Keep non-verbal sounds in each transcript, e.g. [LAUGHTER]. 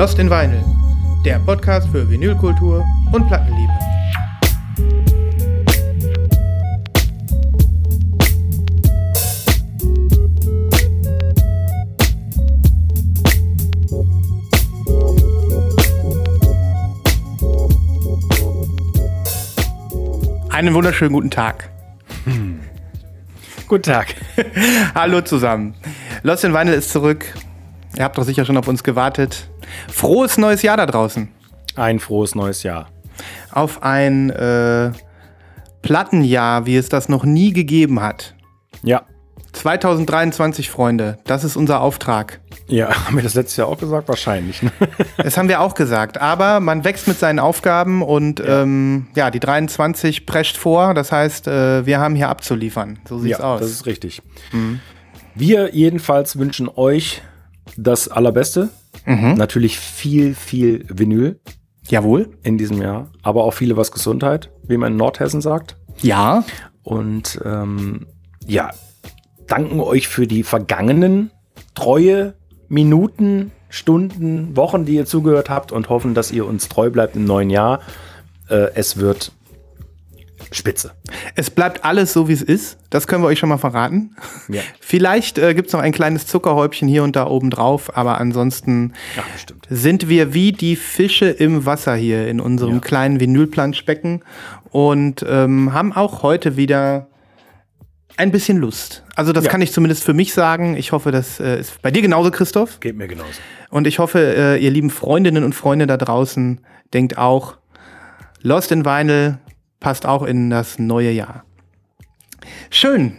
Lost in Vinyl, der Podcast für Vinylkultur und Plattenliebe. Einen wunderschönen guten Tag. Guten Tag. [LAUGHS] Hallo zusammen. Lost in Vinyl ist zurück. Ihr habt doch sicher schon auf uns gewartet. Frohes neues Jahr da draußen. Ein frohes neues Jahr. Auf ein äh, Plattenjahr, wie es das noch nie gegeben hat. Ja. 2023, Freunde, das ist unser Auftrag. Ja, [LAUGHS] haben wir das letztes Jahr auch gesagt? Wahrscheinlich. Ne? [LAUGHS] Das haben wir auch gesagt. Aber man wächst mit seinen Aufgaben und ja, ähm, ja die 23 prescht vor. Das heißt, äh, wir haben hier abzuliefern. So sieht's ja, aus. Das ist richtig. Mhm. Wir jedenfalls wünschen euch das Allerbeste. Mhm. Natürlich viel, viel Vinyl. Jawohl. In diesem Jahr. Aber auch viele was Gesundheit, wie man in Nordhessen sagt. Ja. Und ähm, ja, danken euch für die vergangenen treue Minuten, Stunden, Wochen, die ihr zugehört habt und hoffen, dass ihr uns treu bleibt im neuen Jahr. Äh, es wird spitze. Es bleibt alles so, wie es ist. Das können wir euch schon mal verraten. Ja. [LAUGHS] Vielleicht äh, gibt es noch ein kleines Zuckerhäubchen hier und da oben drauf, aber ansonsten ja, sind wir wie die Fische im Wasser hier in unserem ja. kleinen Vinylplanschbecken und ähm, haben auch heute wieder ein bisschen Lust. Also das ja. kann ich zumindest für mich sagen. Ich hoffe, das äh, ist bei dir genauso, Christoph. Geht mir genauso. Und ich hoffe, äh, ihr lieben Freundinnen und Freunde da draußen denkt auch, Lost in Vinyl passt auch in das neue Jahr. Schön.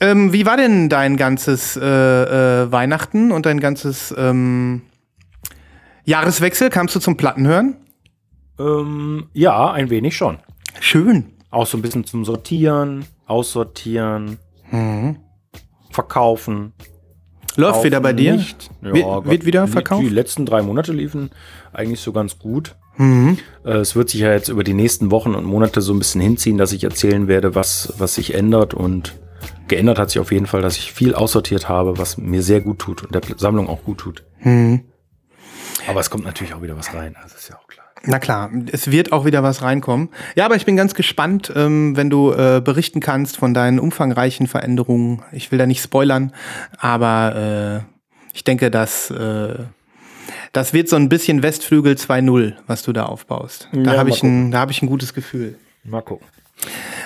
Ähm, wie war denn dein ganzes äh, äh, Weihnachten und dein ganzes ähm, Jahreswechsel? Kamst du zum Plattenhören? Ähm, ja, ein wenig schon. Schön. Auch so ein bisschen zum Sortieren, aussortieren, mhm. verkaufen. Läuft wieder bei dir? Nicht. Ja, wird, Gott, wird wieder verkauft? Die letzten drei Monate liefen eigentlich so ganz gut. Mhm. Äh, es wird sich ja jetzt über die nächsten Wochen und Monate so ein bisschen hinziehen, dass ich erzählen werde, was, was sich ändert. Und geändert hat sich auf jeden Fall, dass ich viel aussortiert habe, was mir sehr gut tut und der Sammlung auch gut tut. Mhm. Aber es kommt natürlich auch wieder was rein, das ist ja auch klar. Na klar, es wird auch wieder was reinkommen. Ja, aber ich bin ganz gespannt, ähm, wenn du äh, berichten kannst von deinen umfangreichen Veränderungen. Ich will da nicht spoilern, aber äh, ich denke, dass äh, das wird so ein bisschen Westflügel 2.0, was du da aufbaust. Da ja, habe ich, ein, hab ich ein gutes Gefühl. Mal gucken.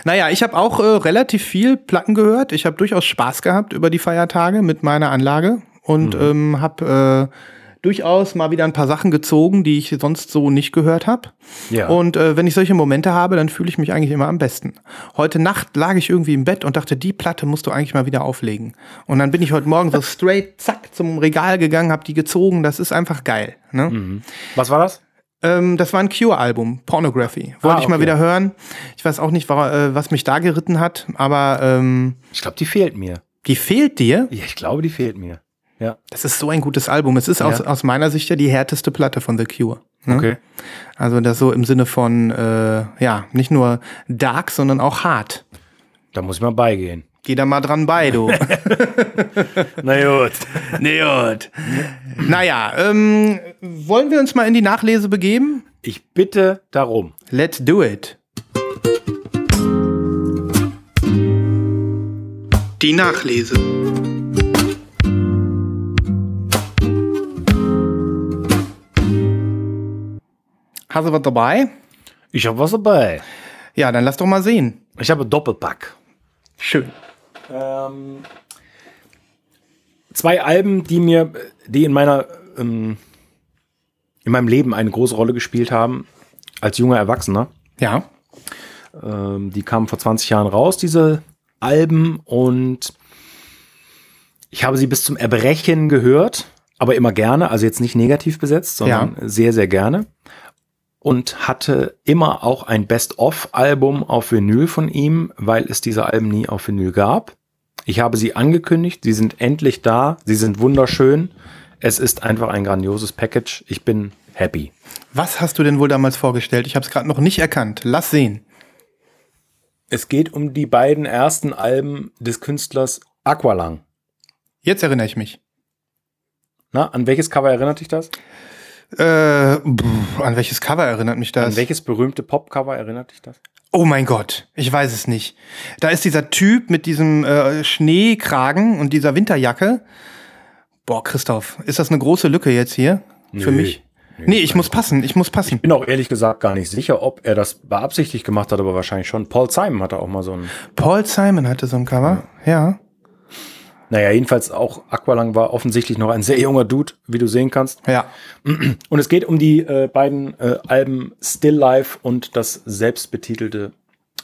Naja, ich habe auch äh, relativ viel Platten gehört. Ich habe durchaus Spaß gehabt über die Feiertage mit meiner Anlage und mhm. ähm, habe äh, durchaus mal wieder ein paar Sachen gezogen, die ich sonst so nicht gehört habe. Ja. Und äh, wenn ich solche Momente habe, dann fühle ich mich eigentlich immer am besten. Heute Nacht lag ich irgendwie im Bett und dachte, die Platte musst du eigentlich mal wieder auflegen. Und dann bin ich heute Morgen so straight, zack, zum Regal gegangen, habe die gezogen. Das ist einfach geil. Ne? Mhm. Was war das? Ähm, das war ein Cure-Album, Pornography. Wollte ah, okay. ich mal wieder hören. Ich weiß auch nicht, äh, was mich da geritten hat, aber ähm, ich glaube, die fehlt mir. Die fehlt dir? Ja, ich glaube, die fehlt mir. Ja. Das ist so ein gutes Album. Es ist ja. aus, aus meiner Sicht ja die härteste Platte von The Cure. Ne? Okay. Also das so im Sinne von, äh, ja, nicht nur dark, sondern auch hart. Da muss ich mal beigehen. Geh da mal dran bei, du. [LAUGHS] Na gut. [LAUGHS] Na gut. Naja, ähm, wollen wir uns mal in die Nachlese begeben? Ich bitte darum. Let's do it. Die Nachlese. Hast du was dabei? Ich habe was dabei. Ja, dann lass doch mal sehen. Ich habe Doppelpack. Schön. Ähm, zwei Alben, die mir, die in meiner, ähm, in meinem Leben eine große Rolle gespielt haben, als junger Erwachsener. Ja. Ähm, die kamen vor 20 Jahren raus, diese Alben, und ich habe sie bis zum Erbrechen gehört, aber immer gerne, also jetzt nicht negativ besetzt, sondern ja. sehr, sehr gerne und hatte immer auch ein Best-of-Album auf Vinyl von ihm, weil es diese Alben nie auf Vinyl gab. Ich habe sie angekündigt, sie sind endlich da, sie sind wunderschön. Es ist einfach ein grandioses Package. Ich bin happy. Was hast du denn wohl damals vorgestellt? Ich habe es gerade noch nicht erkannt. Lass sehen. Es geht um die beiden ersten Alben des Künstlers Aqualung. Jetzt erinnere ich mich. Na, an welches Cover erinnert dich das? Äh, pff, an welches Cover erinnert mich das? An welches berühmte Popcover erinnert dich das? Oh mein Gott, ich weiß es nicht. Da ist dieser Typ mit diesem äh, Schneekragen und dieser Winterjacke. Boah, Christoph, ist das eine große Lücke jetzt hier für Nö. mich? Nee, ich muss passen, ich muss passen. Bin auch ehrlich gesagt gar nicht sicher, ob er das beabsichtigt gemacht hat, aber wahrscheinlich schon. Paul Simon hatte auch mal so ein. Paul Simon hatte so ein Cover, ja. Naja, jedenfalls auch Aqualung war offensichtlich noch ein sehr junger Dude, wie du sehen kannst. Ja. Und es geht um die äh, beiden äh, Alben Still Life und das selbstbetitelte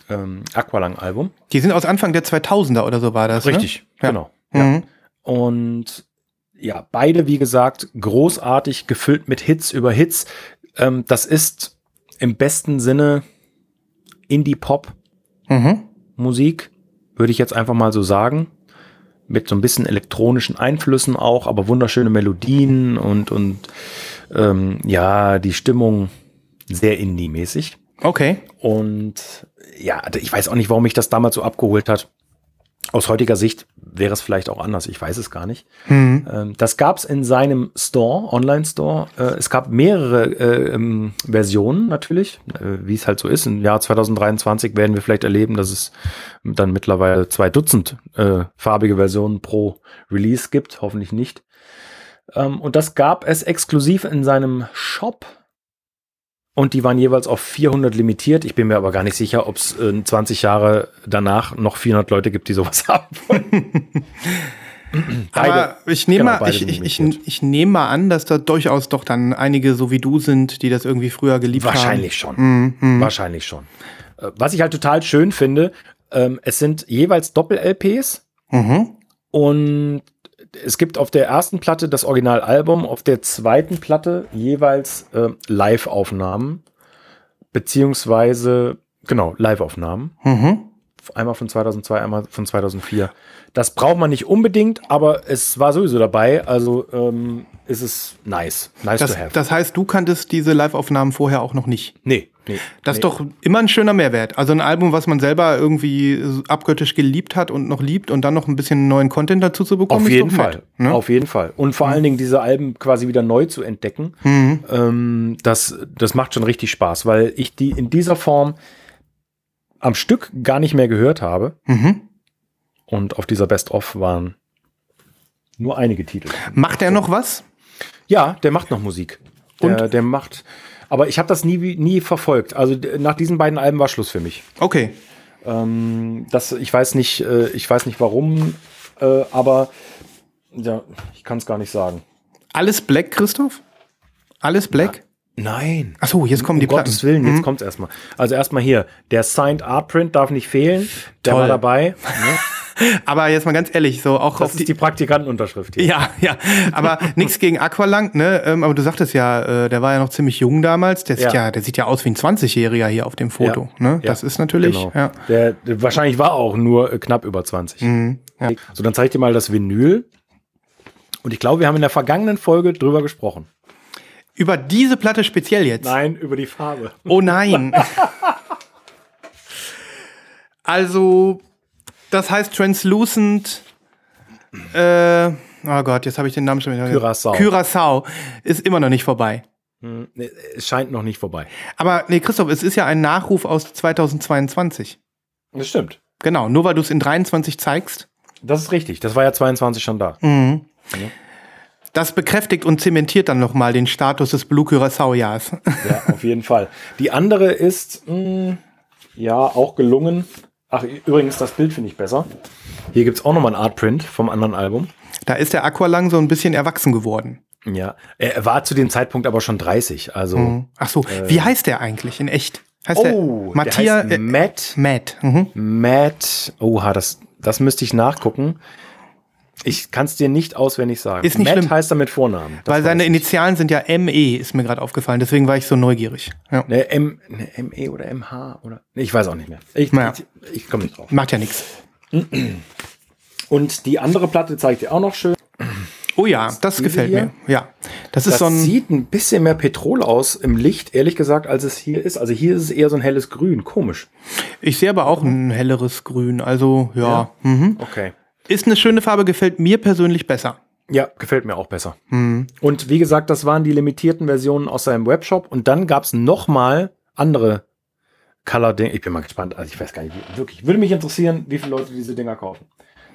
ähm, Aqualung-Album. Die sind aus Anfang der 2000er oder so war das, Ne? Ja. genau. Mhm. Und ja, beide, wie gesagt, großartig gefüllt mit Hits über Hits. Ähm, das ist im besten Sinne Indie-Pop-Musik, Mhm. würde ich jetzt einfach mal so sagen. Mit so ein bisschen elektronischen Einflüssen auch, aber wunderschöne Melodien und, und ähm, ja, die Stimmung sehr Indie-mäßig. Okay. Und ja, ich weiß auch nicht, warum mich das damals so abgeholt hat. Aus heutiger Sicht wäre es vielleicht auch anders, ich weiß es gar nicht. Mhm. Das gab es in seinem Store, Online-Store. Äh, es gab mehrere äh, ähm, Versionen natürlich, äh, wie es halt so ist. Im Jahr 2023 werden wir vielleicht erleben, dass es dann mittlerweile zwei Dutzend äh, farbige Versionen pro Release gibt, hoffentlich nicht. Ähm, und das gab es exklusiv in seinem Shop. Und die waren jeweils auf 400 limitiert. Ich bin mir aber gar nicht sicher, ob es äh, 20 Jahre danach noch 400 Leute gibt, die sowas [LAUGHS] haben wollen. Aber ich nehme genau, mal, beide ich, ich, ich, ich nehme mal an, dass da durchaus doch dann einige so wie du sind, die das irgendwie früher geliebt Wahrscheinlich schon. haben. Mhm. Wahrscheinlich schon. Äh, Was ich halt total schön finde, ähm, es sind jeweils Doppel-LPs Mhm. und es gibt auf der ersten Platte das Originalalbum, auf der zweiten Platte jeweils äh, Live-Aufnahmen, beziehungsweise, genau, Live-Aufnahmen. Mhm. Einmal von 2002, einmal von 2004. Das braucht man nicht unbedingt, aber es war sowieso dabei, also ähm, ist es nice. Nice Das, to have. das heißt, du kanntest diese Live-Aufnahmen vorher auch noch nicht. nee, nee. Das nee. ist doch immer ein schöner Mehrwert. Also ein Album, was man selber irgendwie abgöttisch geliebt hat und noch liebt und dann noch ein bisschen neuen Content dazu zu bekommen. Auf jeden Fall. nett, ne? Auf jeden Fall. Und vor allen Dingen diese Alben quasi wieder neu zu entdecken, Mhm. ähm, das, das macht schon richtig Spaß, weil ich die in dieser Form am Stück gar nicht mehr gehört habe. Mhm. Und auf dieser Best-of waren nur einige Titel. Macht er noch was? Ja, der macht noch Musik. Der, der macht. Aber ich habe das nie, nie verfolgt. Also nach diesen beiden Alben war Schluss für mich. Okay. Ähm, das, ich weiß nicht, äh, ich weiß nicht warum, äh, aber ja, ich kann es gar nicht sagen. Alles Black, Christoph? Alles Black? Nein. Achso, jetzt kommen die um Gottes Platten. Willen, jetzt kommt's erstmal. Also erstmal hier, der Signed Art Print darf nicht fehlen. Der Toll. war dabei. [LAUGHS] [LAUGHS] Aber jetzt mal ganz ehrlich, so auch Das auf ist die. die Praktikantenunterschrift hier. ja, ja, aber [LAUGHS] nichts gegen Aqualang, ne? Ähm, aber du sagtest ja, äh, der war ja noch ziemlich jung damals. Der sieht Ja. ja, der sieht ja aus wie ein 20-Jähriger hier auf dem Foto. Ja. Ne? Das Ja, ist natürlich. Genau. Ja. Der, der wahrscheinlich war auch nur äh, knapp über 20. Mhm. So, dann zeig ich dir mal das Vinyl. Und ich glaube, wir haben in der vergangenen Folge drüber gesprochen. Über diese Platte speziell jetzt. Nein, über die Farbe. Oh nein. [LAUGHS] also, das heißt Translucent. Äh, oh Gott, jetzt habe ich den Namen schon wieder. Curaçao. Curaçao ist immer noch nicht vorbei. Hm, Es scheint noch nicht vorbei. Aber nee, Christoph, es ist ja ein Nachruf aus 2022. Das stimmt. Genau, nur weil du es in 23 zeigst. Das ist richtig. Das war ja 22 schon da. Mhm. Das bekräftigt und zementiert dann nochmal den Status des Blue Curaçao-Jahres. Ja, auf jeden Fall. Die andere ist, mh, ja, auch gelungen. Ach, übrigens, das Bild finde ich besser. Hier gibt es auch nochmal ein Artprint vom anderen Album. Da ist der Aqualang so ein bisschen erwachsen geworden. Ja, er war zu dem Zeitpunkt aber schon 30. Also, Ach so, wie heißt der eigentlich in echt? Heißt oh, der Matthias der heißt Matt. Matt. Mhm. Matt. Oha, das, das müsste ich nachgucken. Ich kann es dir nicht auswendig sagen. Ist nicht Matt schlimm. heißt er mit Vornamen. Das Weil seine. Initialen sind ja ME, ist mir gerade aufgefallen. Deswegen war ich so neugierig. Ja. Ne, M, ne, ME oder MH oder. Ne, ich weiß auch nicht mehr. Ich, Naja. ich, ich komme nicht drauf. Macht ja nichts. Und die andere Platte zeigt dir auch noch schön. Oh ja, das diese gefällt hier? mir. Ja. Das ist Das so ein. sieht ein bisschen mehr Petrol aus im Licht, ehrlich gesagt, als es hier ist. Also hier ist es eher so ein helles Grün. Komisch. Ich sehe aber auch ein helleres Grün. Also ja. Mhm. Okay. Ist eine schöne Farbe, gefällt mir persönlich besser. Ja, gefällt mir auch besser. Mhm. Und wie gesagt, das waren die limitierten Versionen aus seinem Webshop. Und dann gab es nochmal andere Color-Dinge. Ich bin mal gespannt. Also ich weiß gar nicht, wirklich. Würde mich interessieren, wie viele Leute diese Dinger kaufen.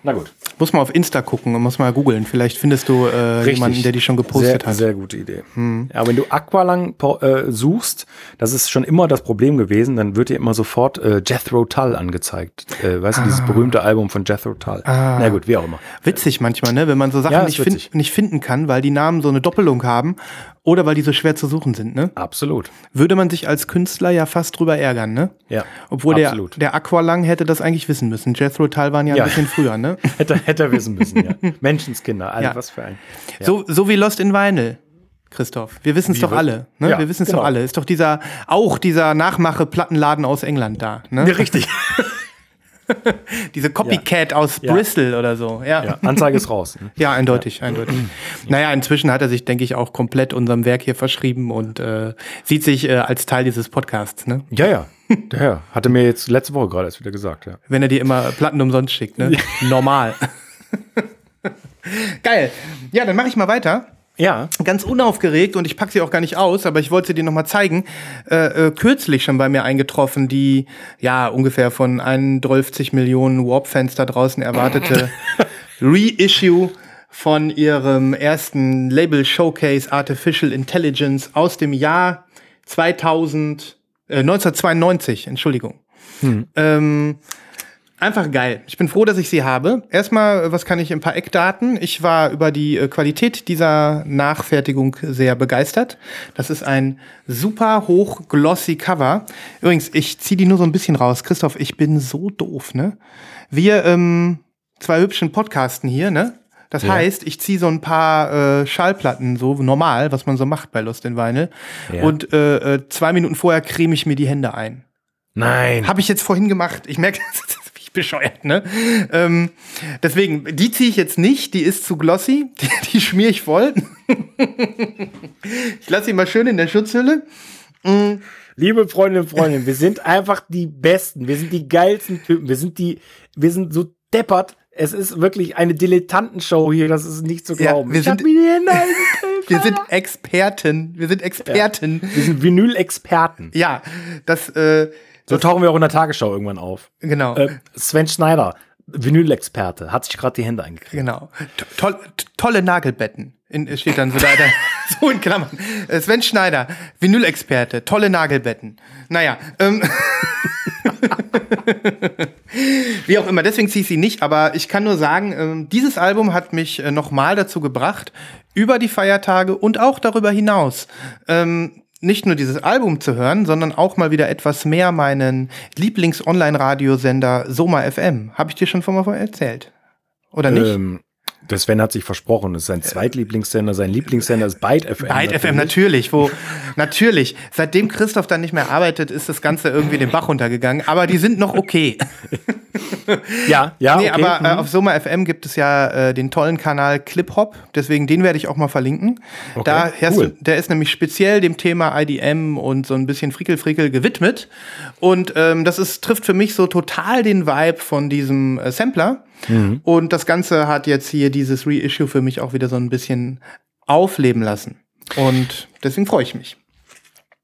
Na gut. Muss mal auf Insta gucken und muss mal googeln. Vielleicht findest du äh, jemanden, der die schon gepostet sehr, hat. Sehr gute Idee. Hm. Ja, wenn du Aqualang äh, suchst, das ist schon immer das Problem gewesen, dann wird dir immer sofort äh, Jethro Tull angezeigt. Äh, weißt ah. du, dieses ah. berühmte Album von Jethro Tull. Ah. Na gut, wie auch immer. Witzig manchmal, ne? Wenn man so Sachen ja, nicht, find, nicht finden kann, weil die Namen so eine Doppelung haben oder weil die so schwer zu suchen sind, ne? Absolut. Würde man sich als Künstler ja fast drüber ärgern, ne? Ja. Obwohl absolut. der, der Aqualang hätte das eigentlich wissen müssen. Jethro Tull waren ja, ja. ein bisschen früher, ne? [LAUGHS] hätte, hätte er wissen müssen, ja. Menschenskinder, also ja. was für ein. Ja. So, so wie Lost in Vinyl. Christoph, wir wissen es doch alle, ne? Ja, wir wissen es genau. doch alle. Ist doch dieser, auch dieser Nachmache-Plattenladen aus England da, ne? Ja, richtig. [LAUGHS] [LAUGHS] Diese Copycat ja. aus ja. Bristol oder so. Ja. ja. Anzeige ist raus. Ne? Ja, eindeutig, eindeutig. Naja, inzwischen hat er sich, denke ich, auch komplett unserem Werk hier verschrieben und äh, sieht sich äh, als Teil dieses Podcasts. Ne? Ja, ja. Ja, hatte mir jetzt letzte Woche gerade erst wieder gesagt. Ja. Wenn er dir immer Platten umsonst schickt, ne? Normal. [LAUGHS] Geil. Ja, dann mache ich mal weiter. Ja. Ganz unaufgeregt und ich packe sie auch gar nicht aus, aber ich wollte sie dir nochmal zeigen. Äh, äh, kürzlich schon bei mir eingetroffen, die ja ungefähr von 31 Millionen Warp-Fans da draußen erwartete [LAUGHS] Reissue von ihrem ersten Label Showcase Artificial Intelligence aus dem Jahr 2000, äh, 1992, Entschuldigung. Hm. Ähm, Einfach geil. Ich bin froh, dass ich sie habe. Erstmal, was kann ich ein paar Eckdaten? Ich war über die äh, Qualität dieser Nachfertigung sehr begeistert. Das ist ein super hoch glossy Cover. Übrigens, ich ziehe die nur so ein bisschen raus. Christoph, ich bin so doof, ne? Wir ähm, zwei hübschen Podcasten hier, ne? Das ja. heißt, ich ziehe so ein paar äh, Schallplatten, so normal, was man so macht bei Lost in Vinyl. Ja. Und äh, äh zwei Minuten vorher creme ich mir die Hände ein. Nein. Habe ich jetzt vorhin gemacht. Ich merke, [LAUGHS] [LAUGHS] bescheuert, ne? Ähm, deswegen, die ziehe ich jetzt nicht, die ist zu glossy, [LAUGHS] die, die schmier ich voll. [LAUGHS] ich lasse sie mal schön in der Schutzhülle. Mhm. Liebe Freundinnen und Freunde, wir sind einfach die Besten, wir sind die geilsten Typen, wir sind die, wir sind so deppert. Es ist wirklich eine Dilettantenshow hier, das ist nicht zu glauben. Ja, wir, sind, wir sind Experten, wir sind Experten. Ja, wir sind Vinyl-Experten. Ja, das, äh, so tauchen wir auch in der Tagesschau irgendwann auf. Genau. Äh, Sven Schneider, Vinylexperte, hat sich gerade die Hände eingekriegt. Genau. Toll, tolle Nagelbetten. In, steht dann so da, da [LAUGHS] so in Klammern. Äh, Sven Schneider, Vinylexperte, tolle Nagelbetten. Naja, ähm. [LAUGHS] Wie auch immer, deswegen ziehe ich sie nicht, aber ich kann nur sagen, ähm, dieses Album hat mich äh, nochmal dazu gebracht, über die Feiertage und auch darüber hinaus ähm, nicht nur dieses Album zu hören, sondern auch mal wieder etwas mehr meinen Lieblings-Online-Radiosender Soma FM. Habe ich dir schon vorher erzählt? Oder nicht? Ähm, der Sven hat sich versprochen, das ist sein Zweitlieblingssender, sein Lieblingssender ist Byte FM. Byte FM, natürlich, wo, natürlich. Seitdem Christoph dann nicht mehr arbeitet, ist das Ganze irgendwie den Bach runtergegangen, aber die sind noch okay. [LAUGHS] ja, ja. Nee, okay. aber äh, mhm. auf Soma FM gibt es ja äh, den tollen Kanal Clip Hop, deswegen den werde ich auch mal verlinken. Okay, da cool. der ist nämlich speziell dem Thema IDM und so ein bisschen Frickel-Frickel gewidmet. Und ähm, das ist, trifft für mich so total den Vibe von diesem äh, Sampler. Mhm. Und das Ganze hat jetzt hier dieses Reissue für mich auch wieder so ein bisschen aufleben lassen. Und deswegen freue ich mich.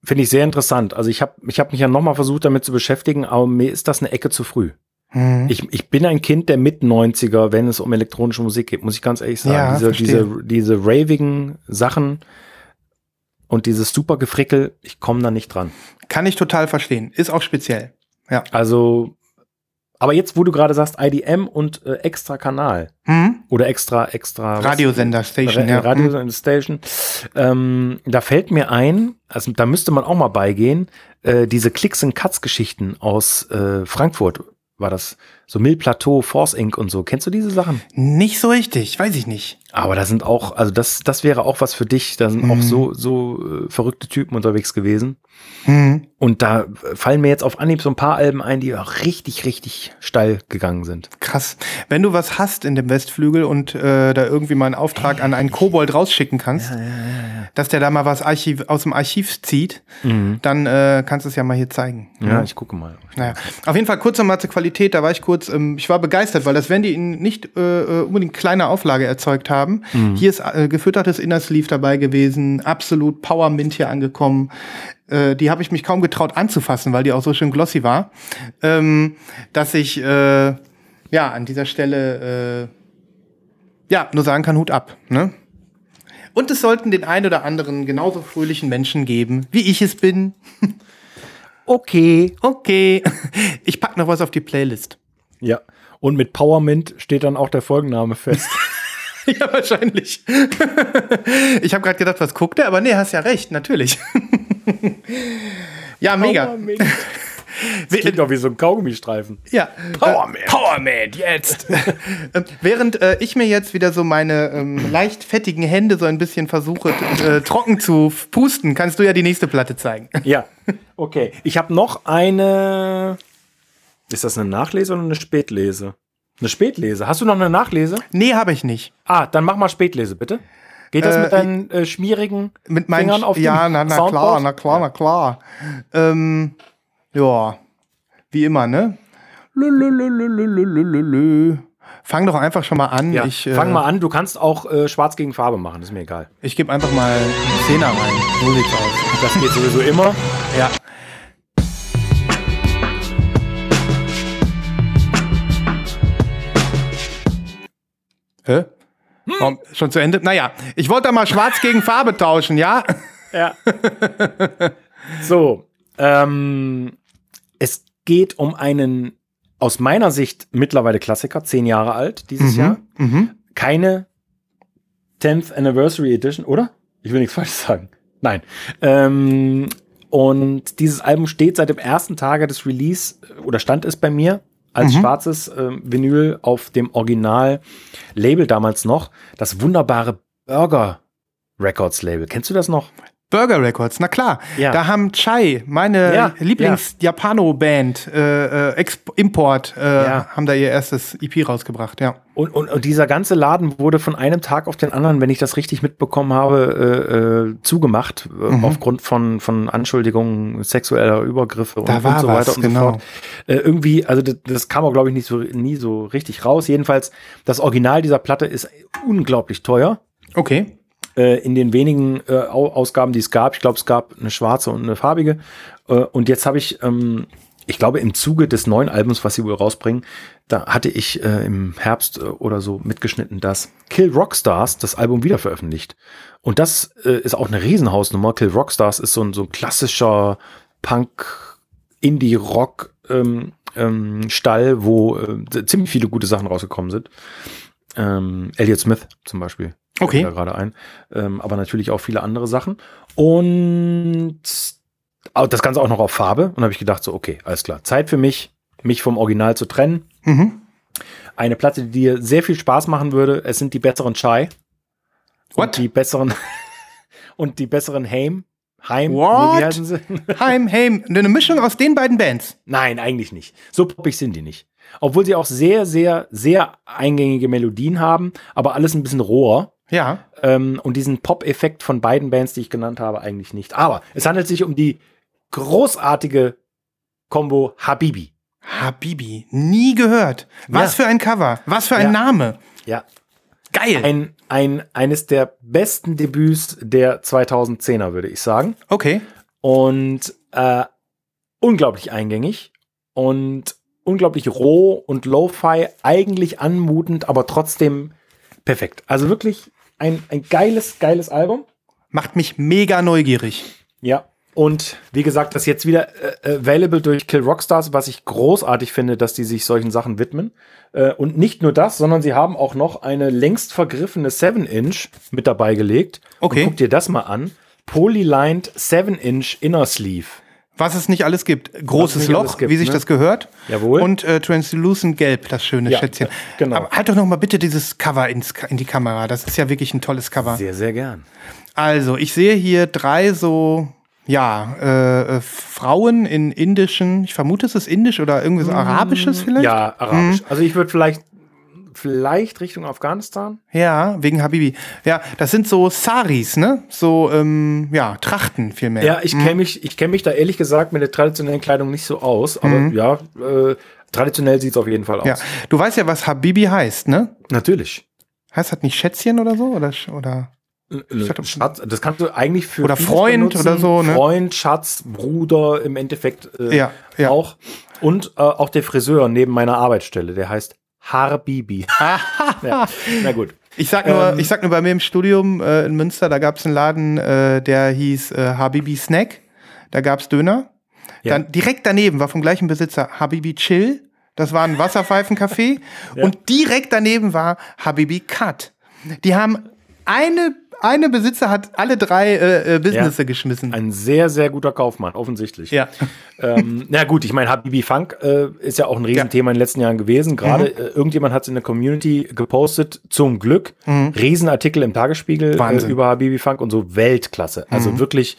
Finde ich sehr interessant. Also ich habe ich hab mich ja nochmal versucht, damit zu beschäftigen, aber mir ist das eine Ecke zu früh. Mhm. Ich, ich bin ein Kind der Mit-90er, wenn es um elektronische Musik geht, muss ich ganz ehrlich sagen. Ja, diese, diese, diese ravigen Sachen und dieses super Gefrickel, ich komme da nicht dran. Kann ich total verstehen. Ist auch speziell. Ja. Also aber jetzt, wo du gerade sagst, IDM und äh, extra Kanal mhm. oder extra, extra Radiosender Station, Ra ja. Radiosender. Station, ähm, da fällt mir ein, also da müsste man auch mal beigehen, äh, diese Klicks and Cuts Geschichten aus äh, Frankfurt war das so Mill Plateau, Force Inc. und so. Kennst du diese Sachen? Nicht so richtig, weiß ich nicht. Aber da sind auch, also das, das wäre auch was für dich. Da sind mhm. auch so, so äh, verrückte Typen unterwegs gewesen. Mhm. Und da fallen mir jetzt auf Anhieb so ein paar Alben ein, die auch richtig, richtig steil gegangen sind. Krass. Wenn du was hast in dem Westflügel und äh, da irgendwie mal einen Auftrag an einen Kobold rausschicken kannst, ja, ja, ja, dass der da mal was Archiv, aus dem Archiv zieht, mhm. dann äh, kannst du es ja mal hier zeigen. Ja, ja. ich gucke mal. Naja. Auf jeden Fall kurz nochmal zur Qualität, da war ich kurz, ähm, ich war begeistert, weil das werden die in nicht äh, äh unbedingt kleiner Auflage erzeugt haben. Mhm. Hier ist äh, gefüttertes Inner Sleeve dabei gewesen, absolut Power Mint hier angekommen. Äh, die habe ich mich kaum getraut anzufassen, weil die auch so schön glossy war, ähm, dass ich äh, ja an dieser Stelle äh, ja nur sagen kann, Hut ab. Ne? Und es sollten den ein oder anderen genauso fröhlichen Menschen geben, wie ich es bin. [LAUGHS] okay, okay. Ich pack noch was auf die Playlist. Ja. Und mit Powermint steht dann auch der Folgenname fest. [LAUGHS] ja, wahrscheinlich. [LAUGHS] ich habe gerade gedacht, was guckt er? Aber nee, hast ja recht, natürlich. [LAUGHS] ja, mega. Das klingt doch wie so ein Kaugummistreifen. Ja. Powerman. Äh, Powerman, jetzt. Ähm, während äh, ich mir jetzt wieder so meine ähm, leicht fettigen Hände so ein bisschen versuche, äh, trocken zu pusten, kannst du ja die nächste Platte zeigen. Ja. Okay. Ich habe noch eine. Ist das eine Nachlese oder eine Spätlese? Eine Spätlese. Hast du noch eine Nachlese? Nee, habe ich nicht. Ah, dann mach mal Spätlese, bitte. Geht das äh, mit deinen äh, schmierigen mit meinen Fingern auf Ja, na, na klar, na klar, na klar. Ähm, ja, wie immer, ne? Lü, Fang doch einfach schon mal an. Ja, ich, fang äh, mal an. Du kannst auch äh, Schwarz gegen Farbe machen, ist mir egal. Ich gebe einfach mal einen Zehner rein. So sieht's aus. Das geht sowieso immer. Ja. Hä? Hm. schon zu Ende? Naja, ich wollte mal Schwarz gegen Farbe tauschen, ja? Ja. so, ähm, es geht um einen aus meiner Sicht mittlerweile Klassiker, zehn Jahre alt dieses mhm, Jahr. Mhm. Keine 10th Anniversary Edition, oder? Ich will nichts falsch sagen. Nein. Ähm, und dieses Album steht seit dem ersten Tage des Release oder stand es bei mir als mhm. schwarzes äh, Vinyl auf dem Original-Label damals noch. Das wunderbare Burger Records Label. Kennst du das noch? Burger Records, na klar. Ja. Da haben Chai, meine ja, Lieblings-Japano-Band, äh, äh, Import, äh, ja. haben da ihr erstes EP rausgebracht, ja. Und, und, und, dieser ganze Laden wurde von einem Tag auf den anderen, wenn ich das richtig mitbekommen habe, äh, äh, zugemacht, äh, mhm. aufgrund von, von Anschuldigungen sexueller Übergriffe und, und so weiter was, und genau. so fort. irgendwie, also das, das kam auch, glaube ich, nicht so, nie so richtig raus. Jedenfalls, das Original dieser Platte ist unglaublich teuer. Okay äh, in den wenigen äh, Ausgaben, die es gab. Ich glaube, es gab eine schwarze und eine farbige. Äh, und jetzt habe ich, ähm, ich glaube, im Zuge des neuen Albums, was sie wohl rausbringen, da hatte ich äh, im Herbst äh, oder so mitgeschnitten, dass Kill Rockstars das Album wieder veröffentlicht. Und das äh, ist auch eine Riesenhausnummer. Kill Rockstars ist so ein, so ein klassischer Punk, Indie-Rock ähm, ähm, Stall, wo äh, ziemlich viele gute Sachen rausgekommen sind. Ähm, Elliot Smith zum Beispiel Okay. Da gerade ein. Ähm, aber natürlich auch viele andere Sachen. Und das Ganze auch noch auf Farbe. Und habe ich gedacht, so, okay, alles klar. Zeit für mich, mich vom Original zu trennen. Mhm. Eine Platte, die dir sehr viel Spaß machen würde. Es sind die besseren Chai. What? Und die besseren [LAUGHS] und die besseren Haim. Heim, What? wie heißen sie? [LAUGHS] Heim, Heim. Eine Mischung aus den beiden Bands. Nein, eigentlich nicht. So poppig sind die nicht. Obwohl sie auch sehr, sehr, sehr eingängige Melodien haben, aber alles ein bisschen roher. Ja. Ähm, und diesen Pop-Effekt von beiden Bands, die ich genannt habe, eigentlich nicht. Aber es handelt sich um die großartige Combo Habibi. Habibi. Nie gehört. Was ja. für ein Cover. Was für ein ja. Name. Ja. Geil. Ein, ein, eines der besten Debüts der 2010er, würde ich sagen. Okay. Und äh, unglaublich eingängig und unglaublich roh und lo-fi, eigentlich anmutend, aber trotzdem perfekt. Also wirklich ein, ein geiles, geiles Album. Macht mich mega neugierig. Ja. Und wie gesagt, das jetzt wieder äh, available durch Kill Rockstars, was ich großartig finde, dass die sich solchen Sachen widmen. Äh, und nicht nur das, sondern sie haben auch noch eine längst vergriffene 7-Inch mit dabei gelegt. Okay. Und guck dir das mal an. Polylined 7-Inch Inner Sleeve. Was es nicht alles gibt. Großes Loch, gibt, wie sich ne? das gehört. Jawohl. Und äh, Translucent Gelb, das schöne ja, Schätzchen. Genau. Aber halt doch noch mal bitte dieses Cover ins, in die Kamera. Das ist ja wirklich ein tolles Cover. Sehr, sehr gern. Also, ich sehe hier drei so, ja, äh, äh, Frauen in indischen, ich vermute, es ist indisch oder irgendwie so mm, arabisches vielleicht? Ja, arabisch. Mm. Also ich würde vielleicht vielleicht Richtung Afghanistan. Ja, wegen Habibi. Ja, das sind so Saris, ne? So, ähm, ja, Trachten vielmehr. Ja, ich kenne mich, ich kenne mich da ehrlich gesagt mit der traditionellen Kleidung nicht so aus, aber ja, äh, traditionell sieht es auf jeden Fall aus. Ja, du weißt ja, was Habibi heißt, ne? Natürlich. Heißt das nicht Schätzchen oder so? Oder, oder? Schatz, das kannst du eigentlich für Oder Freund oder so, ne? Freund, Schatz, Bruder im Endeffekt äh, Ja, ja. auch. Und äh, auch der Friseur neben meiner Arbeitsstelle, der heißt Harbibi. [LAUGHS] ja, na gut. Ich sag nur, Ähm. ich sag nur bei mir im Studium äh, in Münster, da gab es einen Laden, äh, der hieß äh, Habibi Snack. Da gab es Döner. Ja. Dann direkt daneben war vom gleichen Besitzer Habibi Chill. Das war ein Wasserpfeifencafé. [LAUGHS] Und direkt daneben war Habibi Cut. Die haben eine, eine Besitzer hat alle drei äh, äh, Businesse Ja. geschmissen. Ein sehr, sehr guter Kaufmann, offensichtlich. ja. ähm, na gut, ich meine, Habibi Funk äh, ist ja auch ein Riesenthema in den letzten Jahren gewesen. Gerade Mhm. äh, irgendjemand hat es in der Community gepostet, zum Glück. Riesenartikel im Tagesspiegel äh, Wahnsinn. Mhm. über Habibi Funk und so Weltklasse. Also wirklich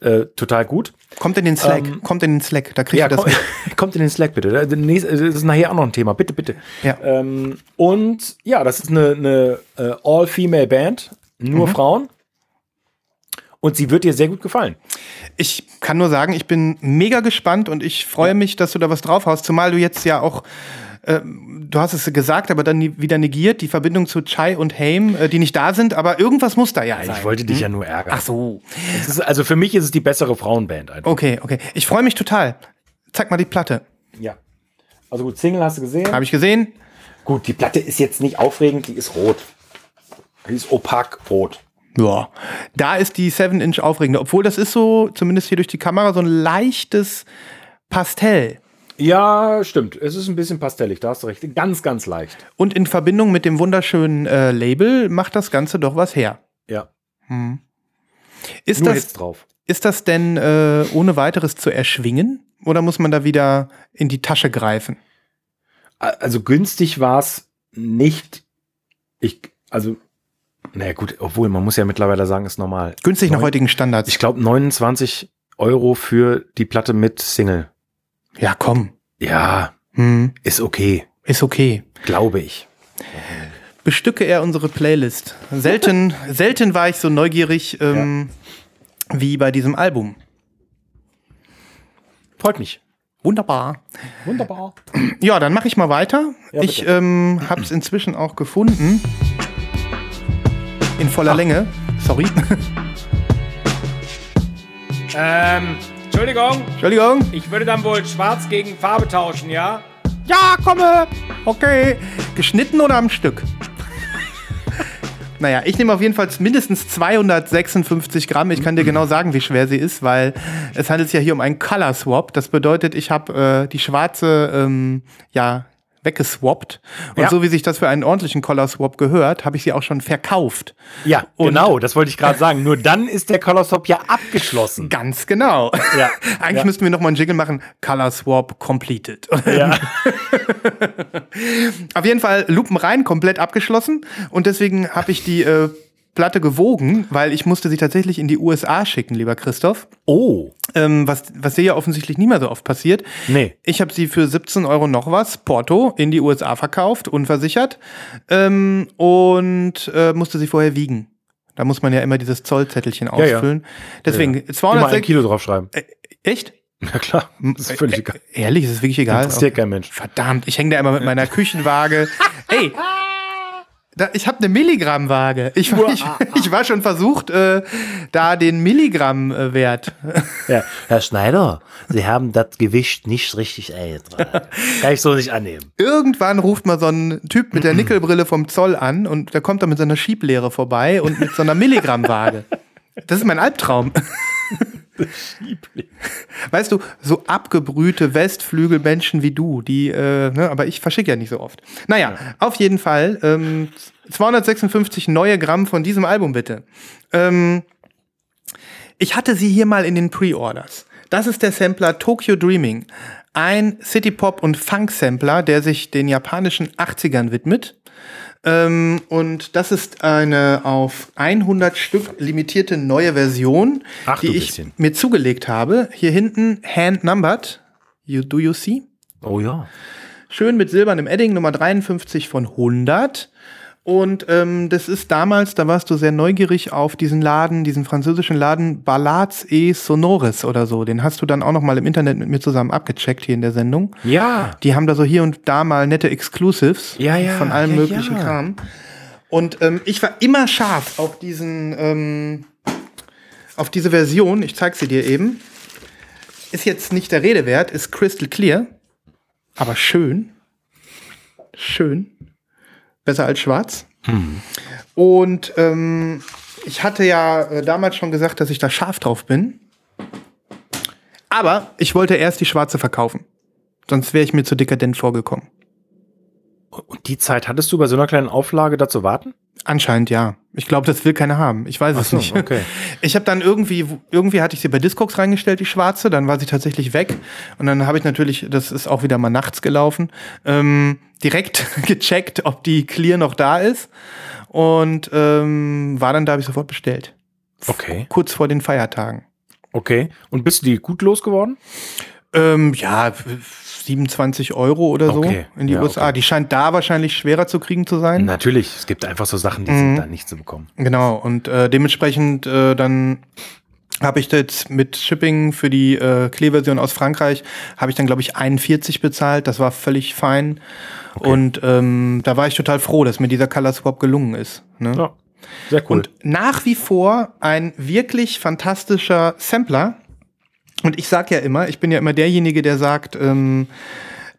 äh, total gut. Kommt in den Slack. kommt in den Slack. Da kriegt Ähm, Ja, ihr das. komm, [LAUGHS] kommt in den Slack bitte. Das ist nachher auch noch ein Thema. Bitte, bitte. Ja. Ähm, und ja, das ist eine, eine äh, All-Female-Band, nur Mhm. Frauen. Und sie wird dir sehr gut gefallen. Ich kann nur sagen, ich bin mega gespannt und ich freue mich, dass du da was drauf hast. Zumal du jetzt ja auch, ähm, du hast es gesagt, aber dann wieder negiert, die Verbindung zu Chai und Haim, äh, die nicht da sind, aber irgendwas muss da ja sein. Ich wollte dich ja nur ärgern. Ach so. Ist, also für mich ist es die bessere Frauenband einfach. Okay, okay. Ich freue mich total. Zeig mal die Platte. Ja. Also gut, Single hast du gesehen. Habe ich gesehen. Gut, die Platte ist jetzt nicht aufregend, die ist rot. Die ist opak rot. Ja. Da ist die 7-Inch aufregender, obwohl das ist so, zumindest hier durch die Kamera, so ein leichtes Pastell. Ja, stimmt. Es ist ein bisschen pastellig, da hast du recht. Ganz, ganz leicht. Und in Verbindung mit dem wunderschönen äh, Label macht das Ganze doch was her. Ja. Ist Nur das, drauf. Ist das denn äh, ohne weiteres zu erschwingen? Oder muss man da wieder in die Tasche greifen? Also günstig war es nicht. Ich, also, naja gut, obwohl man muss ja mittlerweile sagen, ist normal. Günstig nach Neun- heutigen Standards. Ich glaube 29 Euro für die Platte mit Single. ja, komm. Ja, Hm, ist okay, ist okay. glaube ich. Bestücke er unsere Playlist. Selten, [LAUGHS] selten war ich so neugierig ähm, wie bei diesem Album. Freut mich. Wunderbar. Wunderbar. Ja, dann mache ich mal weiter. Ja, ich ähm, habe es inzwischen auch gefunden. In voller Länge. Sorry. [LAUGHS] Ähm, Entschuldigung, Entschuldigung. ich würde dann wohl schwarz gegen Farbe tauschen, ja? Ja, komme. Okay. Geschnitten oder am Stück? [LAUGHS] naja, ich nehme auf jeden Fall mindestens 256 Gramm. Ich kann dir genau sagen, wie schwer sie ist, weil es handelt sich ja hier um einen Color Swap. Das bedeutet, ich habe äh, die schwarze, ähm, ja, weggeswappt. Und Ja. so wie sich das für einen ordentlichen Color Swap gehört, habe ich sie auch schon verkauft. Ja, Und- genau, das wollte ich gerade sagen. Nur dann ist der Color Stop ja abgeschlossen. Ganz genau. Ja. [LAUGHS] Eigentlich Ja. müssten wir noch mal einen Jingle machen. Color Swap completed. Ja. [LAUGHS] Auf jeden Fall Lupen rein, komplett abgeschlossen. Und deswegen habe ich die äh, Platte gewogen, weil ich musste sie tatsächlich in die USA schicken, lieber Christoph. Oh, Ähm, was, was dir ja offensichtlich nie mehr so oft passiert. nee. Ich habe sie für 17 Euro noch was, Porto, in die USA verkauft, unversichert. Ähm, und äh, musste sie vorher wiegen. Da muss man ja immer dieses Zollzettelchen ja. ausfüllen. Deswegen ein 206. Kilo draufschreiben. Echt? Na klar, das ist völlig egal. Ehrlich, ist es wirklich egal. Interessiert kein Mensch. Verdammt, ich hänge da immer mit meiner Küchenwaage. [LAUGHS] Ey, da, ich habe eine Milligrammwaage. Ich, war- ich, ich war schon versucht, äh, da den Milligrammwert. Ja. Herr Schneider, Sie haben das Gewicht nicht richtig eingetragen. Kann ich so nicht annehmen. Irgendwann ruft mal so ein Typ mit der Nickelbrille vom Zoll an und der kommt da mit seiner Schieblehre vorbei und mit so einer Milligrammwaage. Das ist mein Albtraum. Weißt du, so abgebrühte Westflügelmenschen wie du, die, äh, ne, aber ich verschicke ja nicht so oft. Naja, auf jeden Fall, ähm, 256 neue Gramm von diesem Album bitte. Ähm, ich hatte sie hier mal in den Pre-Orders. Das ist der Sampler Tokyo Dreaming. Ein City-Pop- und Funk-Sampler, der sich den japanischen 80ern widmet. Ähm, und das ist eine auf 100 Stück limitierte neue Version, Ach, die ich bisschen. mir zugelegt habe. Hier hinten hand numbered. You, do you see? Oh ja. schön mit silbernem Edding, Nummer 53 von 100. Und ähm, das ist damals, da warst du sehr neugierig auf diesen Laden, diesen französischen Laden Ballades et Sonores oder so. Den hast du dann auch noch mal im Internet mit mir zusammen abgecheckt hier in der Sendung. Ja. Die haben da so hier und da mal nette Exclusives Ja, ja, von allem ja, möglichen ja. Kram. Und ähm, ich war immer scharf auf diesen, ähm, auf diese Version. Ich zeig sie dir eben. Ist jetzt nicht der Rede wert, ist crystal clear, aber schön. Schön. Besser als schwarz. Und ähm, ich hatte ja äh, damals schon gesagt, dass ich da scharf drauf bin. Aber ich wollte erst die schwarze verkaufen. Sonst wäre ich mir zu dekadent vorgekommen. Und die Zeit hattest du bei so einer kleinen Auflage da zu warten? Anscheinend ja. Ich glaube, das will keiner haben. Ich weiß Ach es so, nicht. okay. Ich habe dann irgendwie, irgendwie hatte ich sie bei Discogs reingestellt, die schwarze, dann war sie tatsächlich weg. Und dann habe ich natürlich, das ist auch wieder mal nachts gelaufen, ähm, direkt [LAUGHS] gecheckt, ob die Clear noch da ist. Und ähm, war dann da, habe ich sofort bestellt. Okay. Kurz vor den Feiertagen. Okay. Und bist du die gut losgeworden? Ähm, ja, 27 Euro oder so Okay. in die Ja, USA. okay. Die scheint da wahrscheinlich schwerer zu kriegen zu sein. Natürlich. Es gibt einfach so Sachen, die sind da nicht zu bekommen. Genau, und äh, dementsprechend äh, dann habe ich jetzt mit Shipping für die äh, Klee-Version aus Frankreich, habe ich dann, glaube ich, 41 bezahlt. Das war völlig fein. Und ähm, da war ich total froh, dass mir dieser Color Swap gelungen ist. Ne? Ja. Sehr cool. Und nach wie vor ein wirklich fantastischer Sampler. Und ich sag ja immer, ich bin ja immer derjenige, der sagt, ähm,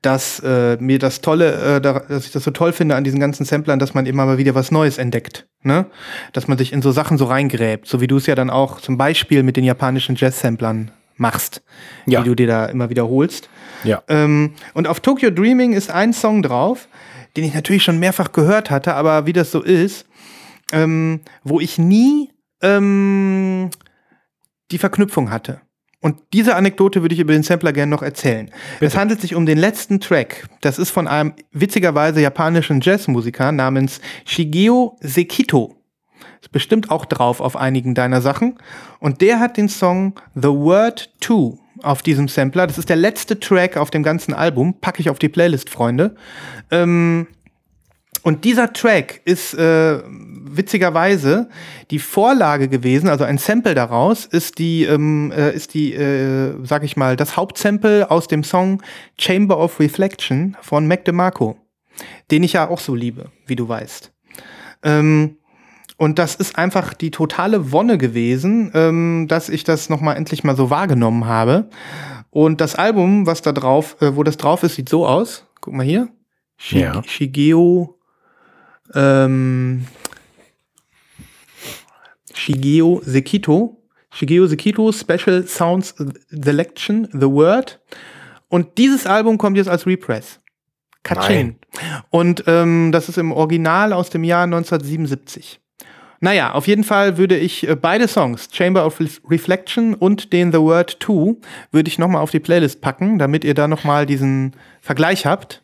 dass äh, mir das Tolle, äh, da, dass ich das so toll finde an diesen ganzen Samplern, dass man immer mal wieder was Neues entdeckt. Ne? Dass man sich in so Sachen so reingräbt, so wie du es ja dann auch zum Beispiel mit den japanischen Jazz-Samplern machst, Ja. die du dir da immer wiederholst. ja. Ähm, und auf Tokyo Dreaming ist ein Song drauf, den ich natürlich schon mehrfach gehört hatte, aber wie das so ist, ähm, wo ich nie ähm, die Verknüpfung hatte. Und diese Anekdote würde ich über den Sampler gerne noch erzählen. Es handelt sich um den letzten Track. Das ist von einem witzigerweise japanischen Jazzmusiker namens Shigeo Sekito. Ist bestimmt auch drauf auf einigen deiner Sachen. Und der hat den Song The Word 2 auf diesem Sampler. Das ist der letzte Track auf dem ganzen Album. Packe ich auf die Playlist, Freunde. Ähm, und dieser Track ist äh, witzigerweise die Vorlage gewesen, also ein Sample daraus ist die, ähm, äh, ist die, äh, sag ich mal, das Hauptsample aus dem Song Chamber of Reflection von Mac DeMarco, den ich ja auch so liebe, wie du weißt. Ähm, und das ist einfach die totale Wonne gewesen, ähm, dass ich das noch mal endlich mal so wahrgenommen habe. Und das Album, was da drauf, äh, wo das drauf ist, sieht so aus. Guck mal hier. Ja. Shigeo, ähm, Shigeo Sekito. Shigeo Sekito Special Sounds Selection, The Word. Und dieses Album kommt jetzt als Repress. Katsching. Und ähm, das ist im Original aus dem Jahr 1977. Naja, auf jeden Fall würde ich äh, beide Songs, Chamber of Ref- Reflection und den The Word 2, würde ich nochmal auf die Playlist packen, damit ihr da nochmal diesen Vergleich habt.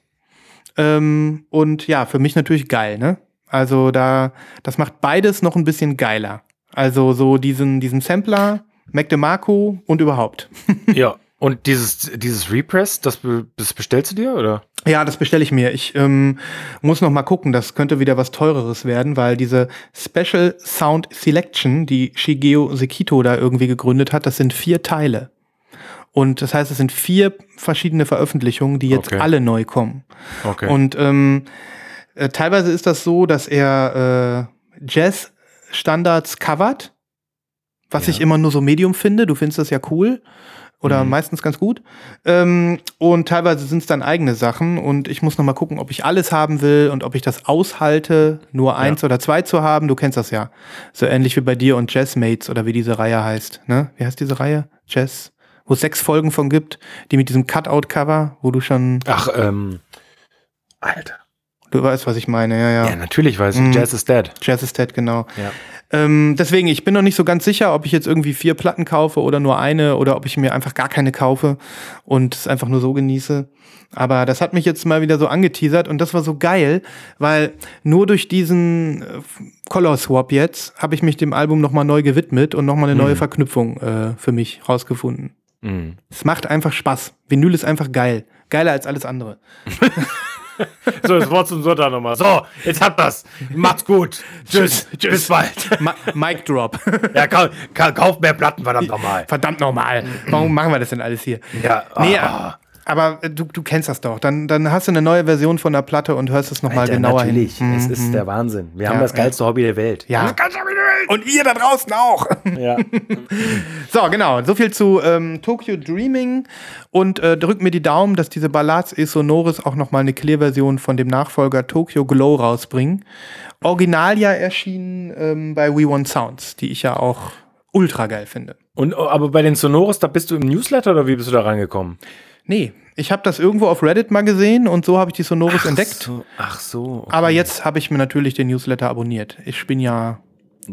Ähm, und ja, für mich natürlich geil, ne? Also da, das macht beides noch ein bisschen geiler. Also so diesen, diesen Sampler, Mac DeMarco und überhaupt. [LAUGHS] ja. Und dieses, dieses Repress, das, das bestellst du dir, oder? Ja, das bestelle ich mir. Ich ähm, muss noch mal gucken, das könnte wieder was teureres werden, weil diese Special Sound Selection, die Shigeo Sekito da irgendwie gegründet hat, das sind vier Teile. Und das heißt, es sind vier verschiedene Veröffentlichungen, die jetzt Okay. alle neu kommen. Okay. Und ähm, äh, teilweise ist das so, dass er äh, Jazz-Standards covert, was Ja. ich immer nur so Medium finde. Du findest das ja cool oder Mhm. meistens ganz gut. Ähm, und teilweise sind es dann eigene Sachen und ich muss noch mal gucken, ob ich alles haben will und ob ich das aushalte, nur eins oder zwei zu haben. Du kennst das ja. So ähnlich wie bei dir und Jazzmates oder wie diese Reihe heißt. Ne? Wie heißt diese Reihe? Jazz? Wo es sechs Folgen von gibt, die mit diesem Cutout-Cover, wo du schon, Ach, ähm. Alter. du weißt, was ich meine, ja, ja. Ja, natürlich weiß ich. Mhm. Jazz is dead. Jazz is Dead, genau. Ja. Ähm, deswegen, ich bin noch nicht so ganz sicher, ob ich jetzt irgendwie vier Platten kaufe oder nur eine oder ob ich mir einfach gar keine kaufe und es einfach nur so genieße. Aber das hat mich jetzt mal wieder so angeteasert und das war so geil, weil nur durch diesen äh, Color Swap jetzt habe ich mich dem Album nochmal neu gewidmet und nochmal eine neue Verknüpfung äh, für mich rausgefunden. Mhm. Es macht einfach Spaß. Vinyl ist einfach geil. Geiler als alles andere. So, das Wort zum Sonntag nochmal. So, jetzt habt das. Macht's gut. [LAUGHS] Tschüss. Bis bald. [LAUGHS] Ma Mic Drop. Ja, kau kau kauf mehr Platten, verdammt nochmal. Verdammt nochmal. Warum machen wir das denn alles hier? Ja, Nee, ah. Aber äh, du, du kennst das doch. Dann, dann hast du eine neue Version von der Platte und hörst es nochmal genauer natürlich. hin. Mhm. Es ist der Wahnsinn. Wir haben Ja, das geilste Hobby der Welt. Ja. Und ihr da draußen auch. Ja. [LAUGHS] So, genau. So viel zu ähm, Tokyo Dreaming. Und äh, drückt mir die Daumen, dass diese Ballads e Sonoris auch nochmal eine Clear-Version von dem Nachfolger Tokyo Glow rausbringen. Original ja erschienen ähm, bei We Want Sounds, die ich ja auch ultra geil finde. Und, oh, aber bei den Sonoris, da bist du im Newsletter oder wie bist du da rangekommen? Nee, ich habe das irgendwo auf Reddit mal gesehen und so habe ich die Sonoris entdeckt. So, ach so. okay. Aber jetzt habe ich mir natürlich den Newsletter abonniert. Ich bin ja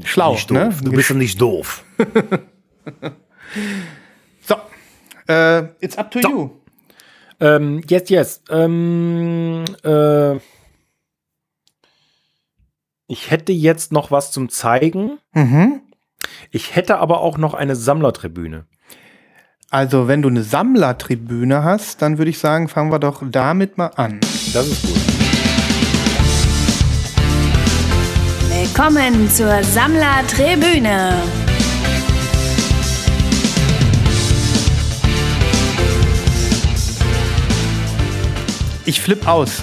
schlau, Nicht ne? doof. Du bist doch nicht doof. [LAUGHS] So, äh, it's up to you. Ähm, yes, yes. Ähm, äh, ich hätte jetzt noch was zum Zeigen. Mhm. Ich hätte aber auch noch eine Sammlertribüne. Also, wenn du eine Sammlertribüne hast, dann würde ich sagen, fangen wir doch damit mal an. Das ist gut. Willkommen zur Sammlertribüne. Ich flipp aus.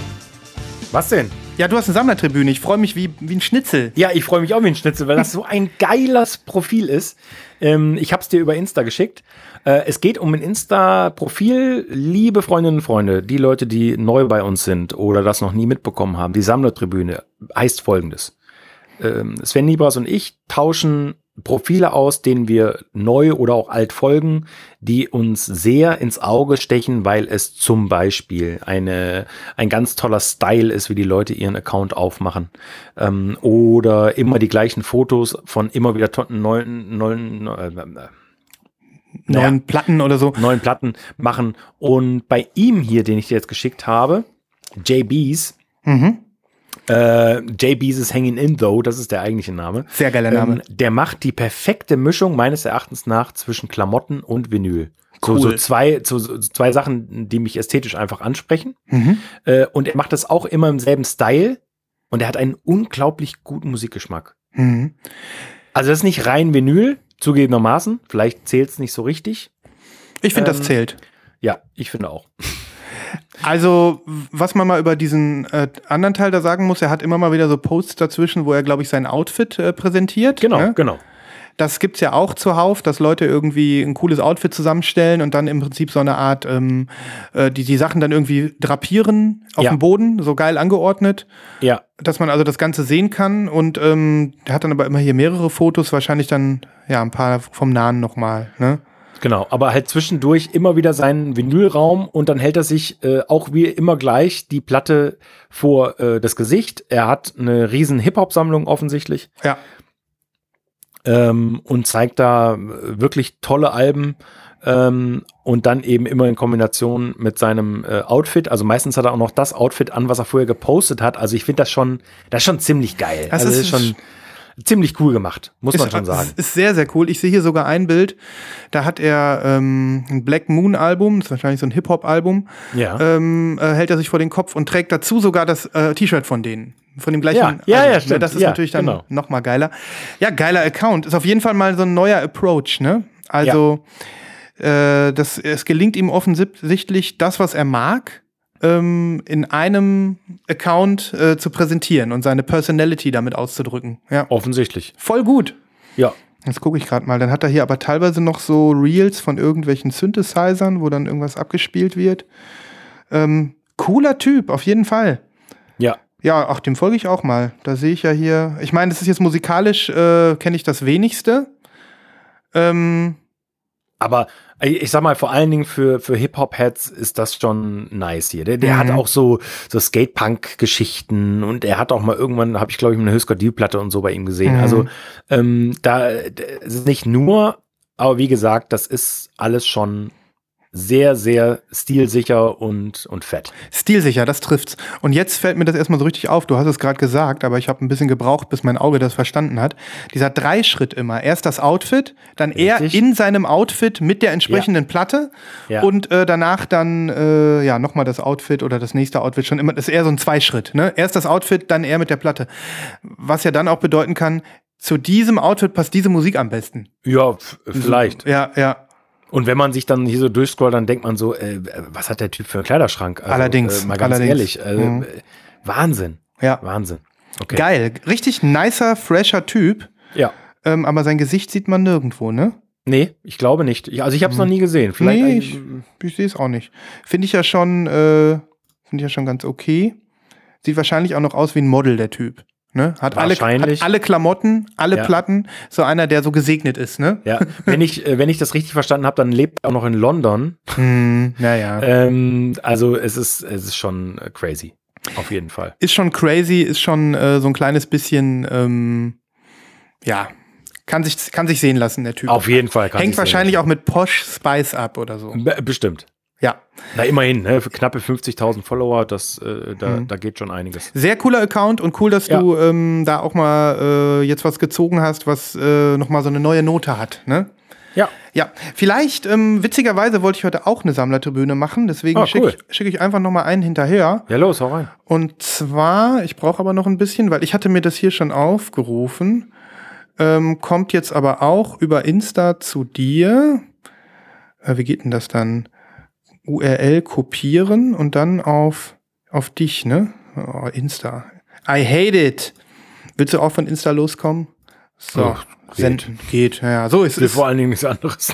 Was denn? Ja, du hast eine Sammlertribüne. Ich freue mich wie, wie ein Schnitzel. Ja, ich freue mich auch wie ein Schnitzel, weil das so ein geiles Profil ist. Ähm, ich habe es dir über Insta geschickt. Äh, es geht um ein Insta-Profil. Liebe Freundinnen und Freunde, die Leute, die neu bei uns sind oder das noch nie mitbekommen haben, die Sammlertribüne heißt folgendes. Ähm, Sven Nibras und ich tauschen Profile aus, denen wir neu oder auch alt folgen, die uns sehr ins Auge stechen, weil es zum Beispiel eine, ein ganz toller Style ist, wie die Leute ihren Account aufmachen. Ähm, oder immer die gleichen Fotos von immer wieder to- neuen, neuen, äh, äh, Neuen Platten oder so. neuen Platten machen. Und bei ihm hier, den ich dir jetzt geschickt habe, JBs, Mhm. Äh, JBs is Hanging In Though, das ist der eigentliche Name. Sehr geiler Name. Ähm, der macht die perfekte Mischung meines Erachtens nach zwischen Klamotten und Vinyl. So, so Cool. zwei, so, so zwei Sachen, die mich ästhetisch einfach ansprechen. Mhm. Äh, und er macht das auch immer im selben Style. Und er hat einen unglaublich guten Musikgeschmack. Mhm. Also das ist nicht rein Vinyl, zugegebenermaßen. Vielleicht zählt es nicht so richtig. Ich finde, das Ähm, zählt. Ja, ich finde auch. Also, was man mal über diesen äh, anderen Teil da sagen muss, er hat immer mal wieder so Posts dazwischen, wo er, glaube ich, sein Outfit äh, präsentiert. Genau, ne? genau. Das gibt's ja auch zuhauf, dass Leute irgendwie ein cooles Outfit zusammenstellen und dann im Prinzip so eine Art, ähm, äh, die die Sachen dann irgendwie drapieren auf Ja. dem Boden, so geil angeordnet, Ja, dass man also das Ganze sehen kann. Und ähm, der hat dann aber immer hier mehrere Fotos, wahrscheinlich dann ja ein paar vom Nahen nochmal. Ne? Genau, aber halt zwischendurch immer wieder seinen Vinylraum und dann hält er sich äh, auch wie immer gleich die Platte vor äh, das Gesicht. Er hat eine riesen Hip-Hop-Sammlung offensichtlich Ja. ähm, und zeigt da äh, wirklich tolle Alben ähm, und dann eben immer in Kombination mit seinem äh, Outfit. Also meistens hat er auch noch das Outfit an, was er vorher gepostet hat. Also ich finde das schon, das ist schon ziemlich geil. Das also ist- ist schon ziemlich cool gemacht, muss man ist, schon sagen. Ist, ist sehr, sehr cool. Ich sehe hier sogar ein Bild, da hat er ähm, ein Black Moon Album, das ist wahrscheinlich so ein Hip-Hop-Album, Ja. ähm, äh, hält er sich vor den Kopf und trägt dazu sogar das äh, T-Shirt von denen. Von dem gleichen. Ja, ja, ja, stimmt. Das ist Ja, natürlich dann genau. noch mal geiler. Ja, geiler Account. Ist auf jeden Fall mal so ein neuer Approach, ne? Also, äh, das, es gelingt ihm offensichtlich, das, was er mag, ähm, in einem Account äh, zu präsentieren und seine Personality damit auszudrücken. Ja, Offensichtlich. voll gut. Ja. Jetzt gucke ich gerade mal. Dann hat er hier aber teilweise noch so Reels von irgendwelchen Synthesizern, wo dann irgendwas abgespielt wird. Ähm, cooler Typ, auf jeden Fall. Ja. Ja, ach, dem folge ich auch mal. Da sehe ich ja hier. Ich meine, das ist jetzt musikalisch, äh, kenne ich das wenigste. Ähm, Aber ich sag mal, vor allen Dingen für, für Hip-Hop-Heads ist das schon nice hier. Der, der Mhm. hat auch so, so Skate-Punk-Geschichten und er hat auch mal irgendwann, habe ich glaube ich, eine Husker D-Platte und so bei ihm gesehen. Mhm. Also ähm, da es ist nicht nur, aber wie gesagt, das ist alles schon sehr, sehr stilsicher und, und fett. Stilsicher, das trifft's. Und jetzt fällt mir das erstmal so richtig auf. Du hast es gerade gesagt, aber ich habe ein bisschen gebraucht, bis mein Auge das verstanden hat. Dieser Dreischritt immer. Erst das Outfit, dann er Richtig. in seinem Outfit mit der entsprechenden Platte Ja. und äh, danach dann äh, ja nochmal das Outfit oder das nächste Outfit schon immer. Das ist eher so ein Zweischritt. Ne? Erst das Outfit, dann er mit der Platte. Was ja dann auch bedeuten kann, zu diesem Outfit passt diese Musik am besten. Ja, vielleicht. Ja, ja. Und wenn man sich dann hier so durchscrollt, dann denkt man so, äh, was hat der Typ für einen Kleiderschrank? Also, Allerdings, Äh, mal ganz allerdings. ehrlich. Also, Mhm. äh, Wahnsinn. Ja. Wahnsinn. Okay. Geil. Richtig nicer, fresher Typ. Ja. Ähm, aber sein Gesicht sieht man nirgendwo, ne? Nee, ich glaube nicht. Ich, also ich habe es noch nie gesehen. Vielleicht nee, ich, ich sehe es auch nicht. Finde ich ja schon, äh, finde ich ja schon ganz okay. Sieht wahrscheinlich auch noch aus wie ein Model, der Typ. Ne? Hat, alle, hat alle Klamotten, alle Ja. Platten. So einer, der so gesegnet ist, ne? Ja, wenn ich, äh, wenn ich das richtig verstanden habe, dann lebt er auch noch in London. Hm, naja. Ähm, also es ist, es ist schon äh, crazy. Auf jeden Fall. Ist schon crazy, ist schon äh, so ein kleines bisschen, ähm, ja, kann sich, kann sich sehen lassen, der Typ. Auf jeden Fall. kann Hängt ich wahrscheinlich auch mit Posh Spice ab oder so. Be bestimmt. Ja. Na, immerhin, ne? für knappe 50.000 Follower, das, äh, da, Mhm. da geht schon einiges. Sehr cooler Account und cool, dass Ja. du ähm, da auch mal äh, jetzt was gezogen hast, was äh, nochmal so eine neue Note hat. Ne? Ja. Ja, vielleicht, ähm, witzigerweise wollte ich heute auch eine Sammlertribüne machen, deswegen Ah, schicke cool. ich, schick ich einfach nochmal einen hinterher. Ja, los, hau rein. Und zwar, ich brauche aber noch ein bisschen, weil ich hatte mir das hier schon aufgerufen, ähm, kommt jetzt aber auch über Insta zu dir. Äh, wie geht denn das dann? URL kopieren und dann auf, auf dich, ne? Oh, Insta. I hate it. Willst du auch von Insta loskommen? So, geht. senden. Geht, ja. So ist es. vor allen Dingen nichts anderes.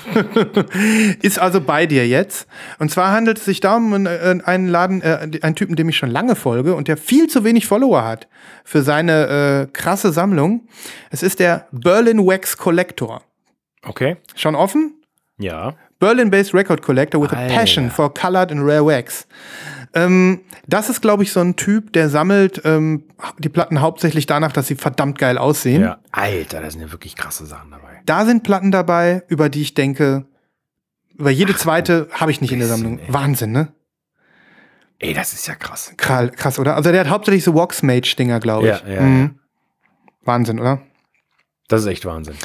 [LAUGHS] Ist also bei dir jetzt. Und zwar handelt es sich da um einen, einen Laden, äh, einen Typen, dem ich schon lange folge und der viel zu wenig Follower hat für seine äh, krasse Sammlung. Es ist der Berlin Wax Collector. Okay. Schon offen? Ja. Berlin-based Record Collector with a Alter. passion for colored and rare wax. Ähm, das ist, glaube ich, so ein Typ, der sammelt ähm, die Platten hauptsächlich danach, dass sie verdammt geil aussehen. Ja. Alter, da sind ja wirklich krasse Sachen dabei. Da sind Platten dabei, über die ich denke, über jede zweite habe ich nicht in der Sammlung. ey. Wahnsinn, ne? Ey, das ist ja krass. Krass, krass, oder? Also der hat hauptsächlich so Waxmage-Dinger, glaube ich. Ja, ja, Mhm. Wahnsinn, oder? Das ist echt Wahnsinn.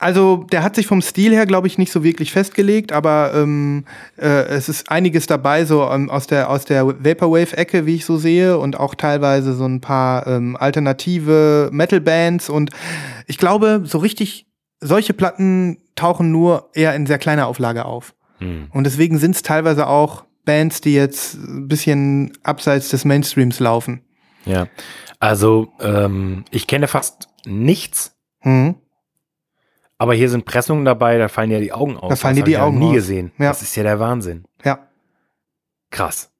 Also der hat sich vom Stil her, glaube ich, nicht so wirklich festgelegt, aber ähm, äh, es ist einiges dabei, so ähm, aus der, aus der Vaporwave-Ecke, wie ich so sehe, und auch teilweise so ein paar ähm, alternative Metal-Bands. Und ich glaube, so richtig, solche Platten tauchen nur eher in sehr kleiner Auflage auf. Hm. Und deswegen sind es teilweise auch Bands, die jetzt ein bisschen abseits des Mainstreams laufen. Ja. Also, ähm, ich kenne fast nichts, Mhm. Aber hier sind Pressungen dabei, da fallen ja die Augen aus. Da fallen dir die ich ja Augen nie aus. gesehen. Ja. Das ist ja der Wahnsinn. Ja. Krass.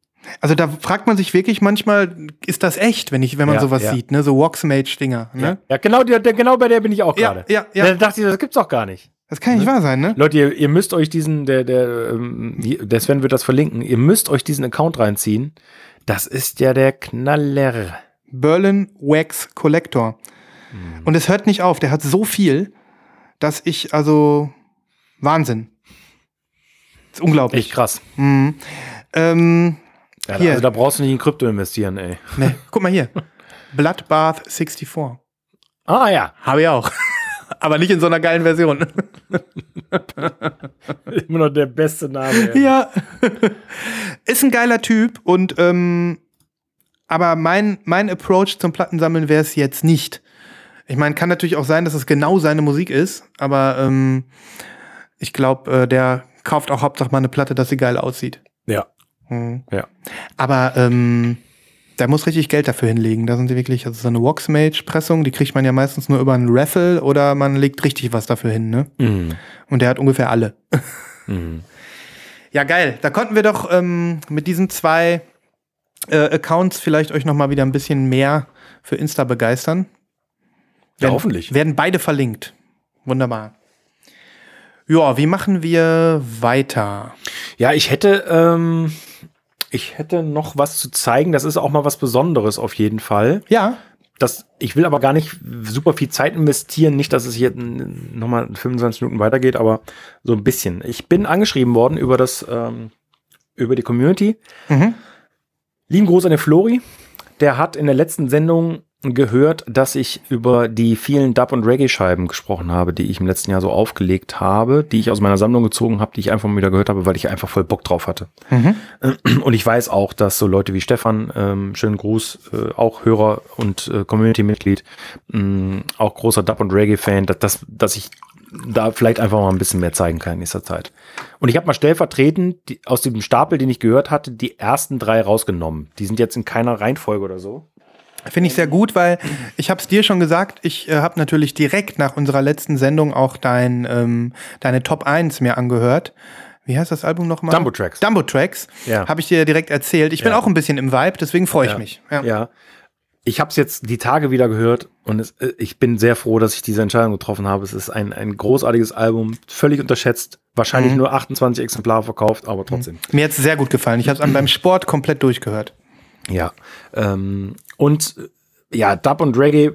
Also da fragt man sich wirklich manchmal, ist das echt, wenn ich, wenn man Ja, sowas ja. sieht, ne? So Waxmage-Dinger, Ja, ne? ja genau, der, genau bei der bin ich auch Ja, gerade. ja, ja. Da dachte ich, das gibt's doch gar nicht. Das kann nicht wahr sein, ne? Leute, ihr, ihr müsst euch diesen, der, der, ähm, der Sven wird das verlinken, ihr müsst euch diesen Account reinziehen. Das ist ja der Knaller. Berlin Wax Collector. Hm. Und es hört nicht auf, der hat so viel, dass ich, also, Wahnsinn. ist unglaublich. Echt krass. Mhm. Ähm, Ja, Hier. Also da brauchst du nicht in Krypto investieren, ey. ne, guck mal hier. Bloodbath 64. Ah ja, Habe ich auch. [LAUGHS] Aber nicht in so einer geilen Version. [LAUGHS] immer noch der beste Name. ey. Ja. Ist ein geiler Typ und ähm, aber mein, mein Approach zum Plattensammeln wäre es jetzt nicht. Ich meine, kann natürlich auch sein, dass es genau seine Musik ist, aber ähm, ich glaube, äh, der kauft auch hauptsächlich mal eine Platte, dass sie geil aussieht. Ja. Mhm. Ja. Aber ähm, der muss richtig Geld dafür hinlegen. Da sind sie wirklich, also so eine Waxmage-Pressung, die kriegt man ja meistens nur über einen Raffle oder man legt richtig was dafür hin, ne? Mhm. Und der hat ungefähr alle. [LAUGHS] Mhm. Ja, geil. Da konnten wir doch ähm, mit diesen zwei äh, Accounts vielleicht euch noch mal wieder ein bisschen mehr für Insta begeistern. Ja, Werden- hoffentlich. Werden beide verlinkt. Wunderbar. Ja, wie machen wir weiter? Ja, ich hätte, ähm, ich hätte noch was zu zeigen. Das ist auch mal was Besonderes auf jeden Fall. Ja, das, ich will aber gar nicht super viel Zeit investieren, nicht, dass es hier nochmal 25 Minuten weitergeht, aber so ein bisschen. Ich bin angeschrieben worden über das, ähm, über die Community. Mhm. Lieben Gruß an den Flori. Der hat in der letzten Sendung gehört, dass ich über die vielen Dub- und Reggae-Scheiben gesprochen habe, die ich im letzten Jahr so aufgelegt habe, die ich aus meiner Sammlung gezogen habe, die ich einfach mal wieder gehört habe, weil ich einfach voll Bock drauf hatte. Mhm. Und ich weiß auch, dass so Leute wie Stefan, ähm, schönen Gruß, äh, auch Hörer und äh, Community-Mitglied, mh, auch großer Dub- und Reggae-Fan, dass, dass, dass ich da vielleicht einfach mal ein bisschen mehr zeigen kann in nächster Zeit. Und ich habe mal stellvertretend die, aus dem Stapel, den ich gehört hatte, die ersten drei rausgenommen. Die sind jetzt in keiner Reihenfolge oder so. Finde ich sehr gut, weil ich habe es dir schon gesagt, ich äh, habe natürlich direkt nach unserer letzten Sendung auch dein, ähm, deine Top 1 mir angehört. Wie heißt das Album nochmal? Dumbo Tracks. Dumbo Tracks. Ja. Habe ich dir direkt erzählt. Ich bin Ja. auch ein bisschen im Vibe, deswegen freue ich Ja. mich. Ja. Ich habe es jetzt die Tage wieder gehört und es, äh, ich bin sehr froh, dass ich diese Entscheidung getroffen habe. Es ist ein, ein großartiges Album, völlig unterschätzt. Wahrscheinlich Mhm. nur 28 Exemplare verkauft, aber trotzdem. Mir hat es sehr gut gefallen. Ich habe es [CLEARS THROAT] beim Sport komplett durchgehört. Ja. Ähm, und äh, ja, Dub und Reggae,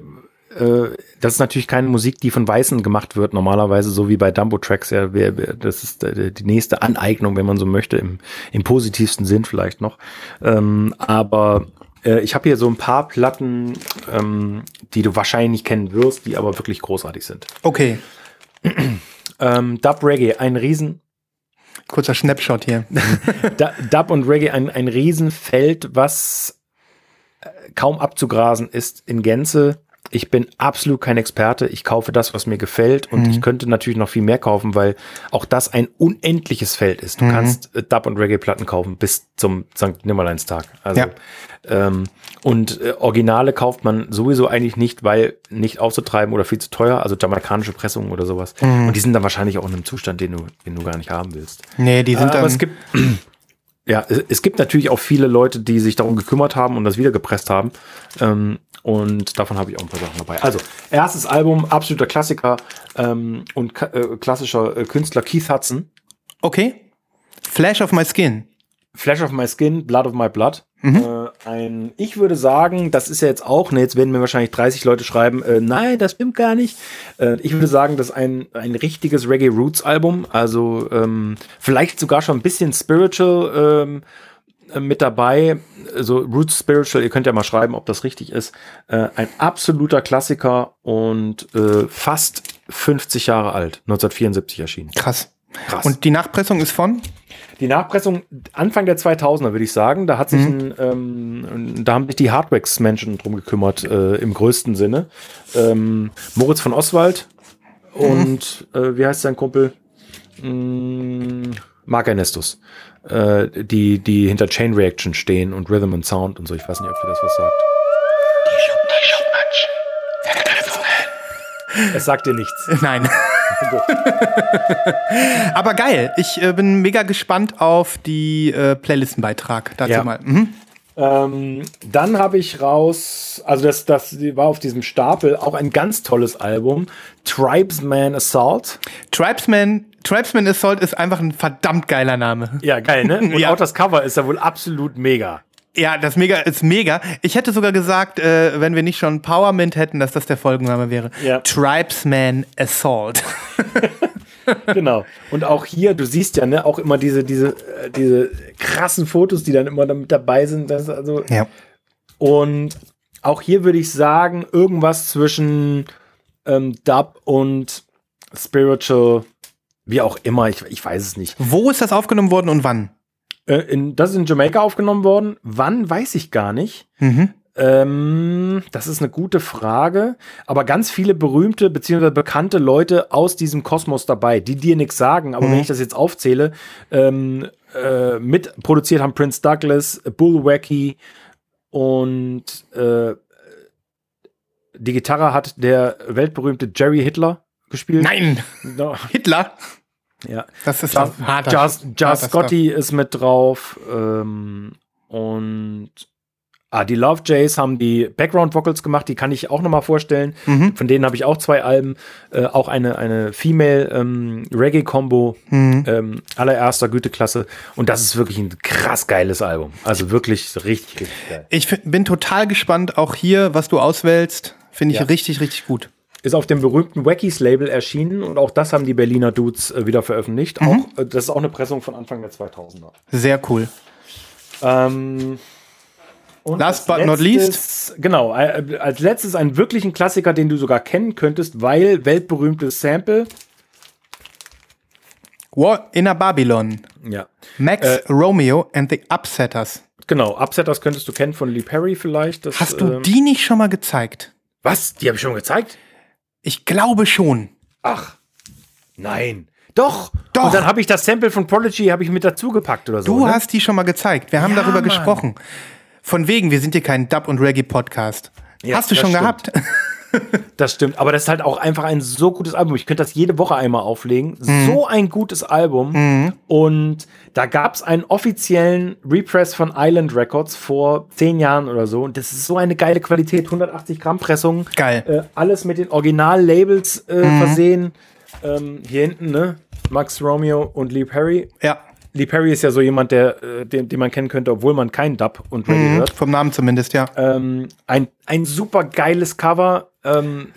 äh, das ist natürlich keine Musik, die von Weißen gemacht wird, normalerweise, so wie bei Dumbo Tracks. Ja, wer- wer- das ist äh, die nächste Aneignung, wenn man so möchte, im, im positivsten Sinn vielleicht noch. Ähm, aber äh, ich habe hier so ein paar Platten, ähm, die du wahrscheinlich kennen wirst, die aber wirklich großartig sind. Okay, [CLEARS THROAT] Ähm, Dub Reggae, ein Riesen, kurzer Snapshot hier. [LAUGHS] Dub und Reggae ein, ein Riesenfeld, was kaum abzugrasen ist in Gänze. Ich bin absolut kein Experte. Ich kaufe das, was mir gefällt. Und ich könnte natürlich noch viel mehr kaufen, weil auch das ein unendliches Feld ist. Du kannst äh, Dub- und Reggae-Platten kaufen bis zum St. Nimmerleinstag. Also, Ja. ähm, und äh, Originale kauft man sowieso eigentlich nicht, weil nicht aufzutreiben oder viel zu teuer. Also jamaikanische Pressungen oder sowas. Und die sind dann wahrscheinlich auch in einem Zustand, den du, den du gar nicht haben willst. Nee, die sind Aber dann. es gibt, ja, es, gibt natürlich auch viele Leute, die sich darum gekümmert haben und das wieder gepresst haben. Ähm, und davon habe ich auch ein paar Sachen dabei. Also, erstes Album, absoluter Klassiker ähm, und ka- äh, klassischer äh, Künstler Keith Hudson. okay. Flash of my skin. Flash of My Skin, Blood of My Blood. Mhm. Äh, ein, ich würde sagen, das ist ja jetzt auch, ne, jetzt werden mir wahrscheinlich 30 Leute schreiben, äh, nein, das stimmt gar nicht. Äh, ich würde sagen, das ist ein, ein richtiges Reggae Roots Album, also ähm, vielleicht sogar schon ein bisschen spiritual ähm, äh, mit dabei. Also Roots Spiritual, ihr könnt ja mal schreiben, ob das richtig ist. Äh, ein absoluter Klassiker und äh, fast 50 Jahre alt, 1974 erschienen. Krass. Krass. Und die Nachpressung ist von? Die Nachpressung Anfang der 2000er, würde ich sagen. Da hat sich ein, ähm, da haben sich die Hardwax-Menschen drum gekümmert, äh, im größten Sinne. Ähm, Moritz von Oswald und äh, wie heißt sein Kumpel? Mm, Mark Ernestus. Äh, die, die hinter Chain Reaction stehen und Rhythm and Sound und so. Ich weiß nicht, ob ihr das was sagt. Es sagt dir nichts. [LAUGHS] Nein. [LAUGHS] Aber geil. Ich äh, bin mega gespannt auf die äh, Playlistenbeitrag dazu Ja. mal. Mhm. Ähm, dann habe ich raus, also das, das war auf diesem Stapel auch ein ganz tolles Album, Tribesman Assault. Tribesman, Tribesman Assault ist einfach ein verdammt geiler Name. Ja, geil, ne? [LAUGHS] Und Ja. auch das Cover ist ja wohl absolut mega. Ja, das mega ist mega. Ich hätte sogar gesagt, äh, wenn wir nicht schon Powermint hätten, dass das der Folgenname wäre. Ja. Tribesman Assault. [LAUGHS] Genau. Und auch hier, du siehst ja, ne, auch immer diese, diese, äh, diese krassen Fotos, die dann immer damit dabei sind. Das also, Ja. und auch hier würde ich sagen, irgendwas zwischen ähm, Dub und Spiritual, wie auch immer, ich, ich weiß es nicht. Wo ist das aufgenommen worden und wann? Äh, in, das ist in Jamaika aufgenommen worden. Wann, weiß ich gar nicht. Mhm. Ähm, das ist eine gute Frage. Aber ganz viele berühmte bzw. bekannte Leute aus diesem Kosmos dabei, die dir nichts sagen. Aber wenn ich das jetzt aufzähle, ähm, äh, mitproduziert haben Prince Douglas, Bullwacky und äh, die Gitarre hat der weltberühmte Jerry Hitler gespielt. Nein, No. Hitler. Ja. Das ist Just, ein harter- Just, Just Scotty ist mit drauf. Ähm, und Ah, die Love Jays haben die Background Vocals gemacht, die kann ich auch nochmal vorstellen. Mhm. Von denen habe ich auch zwei Alben. Äh, auch eine, eine Female ähm, Reggae-Combo Mhm. ähm, allererster Güteklasse. Und das ist wirklich ein krass geiles Album. Also wirklich richtig, richtig geil. Ich bin total gespannt, auch hier, was du auswählst. Finde ich Ja. richtig, richtig gut. Ist auf dem berühmten Wackies Label erschienen und auch das haben die Berliner Dudes äh, wieder veröffentlicht. Mhm. Auch, äh, das ist auch eine Pressung von Anfang der 2000er. Sehr cool. Ähm, Last but not letztes- Genau, äh, als letztes einen wirklichen Klassiker, den du sogar kennen könntest, weil weltberühmtes Sample. War in a Babylon. Ja. Max Äh, Romeo and the Upsetters. Genau, Upsetters könntest du kennen von Lee Perry vielleicht. Das, Hast du ähm, die nicht schon mal gezeigt? Was? Die habe ich schon gezeigt? Ich glaube schon. Ach, nein. Doch. Doch. Und dann habe ich das Sample von Prodigy habe ich mit dazu gepackt oder so. Du ne? hast die schon mal gezeigt. Wir haben Ja, darüber Mann. gesprochen. Von wegen, wir sind hier kein Dub- und Reggae-Podcast. Ja, Hast du schon stimmt. gehabt? [LAUGHS] Das stimmt, aber das ist halt auch einfach ein so gutes Album. Ich könnte das jede Woche einmal auflegen. Mhm. So ein gutes Album. Und da gab es einen offiziellen Repress von Island Records vor zehn Jahren oder so. Und das ist so eine geile Qualität. 180 Gramm Pressung. Geil. Mhm. Äh, alles mit den Original-Labels äh, versehen. Ähm, hier hinten, ne? Max Romeo und Lee Perry. Ja. Lee Perry ist ja so jemand, der, äh, den, den man kennen könnte, obwohl man keinen Dub und Reggae Mhm. hört. Vom Namen zumindest, ja. Ähm, ein, ein super geiles Cover, ähm,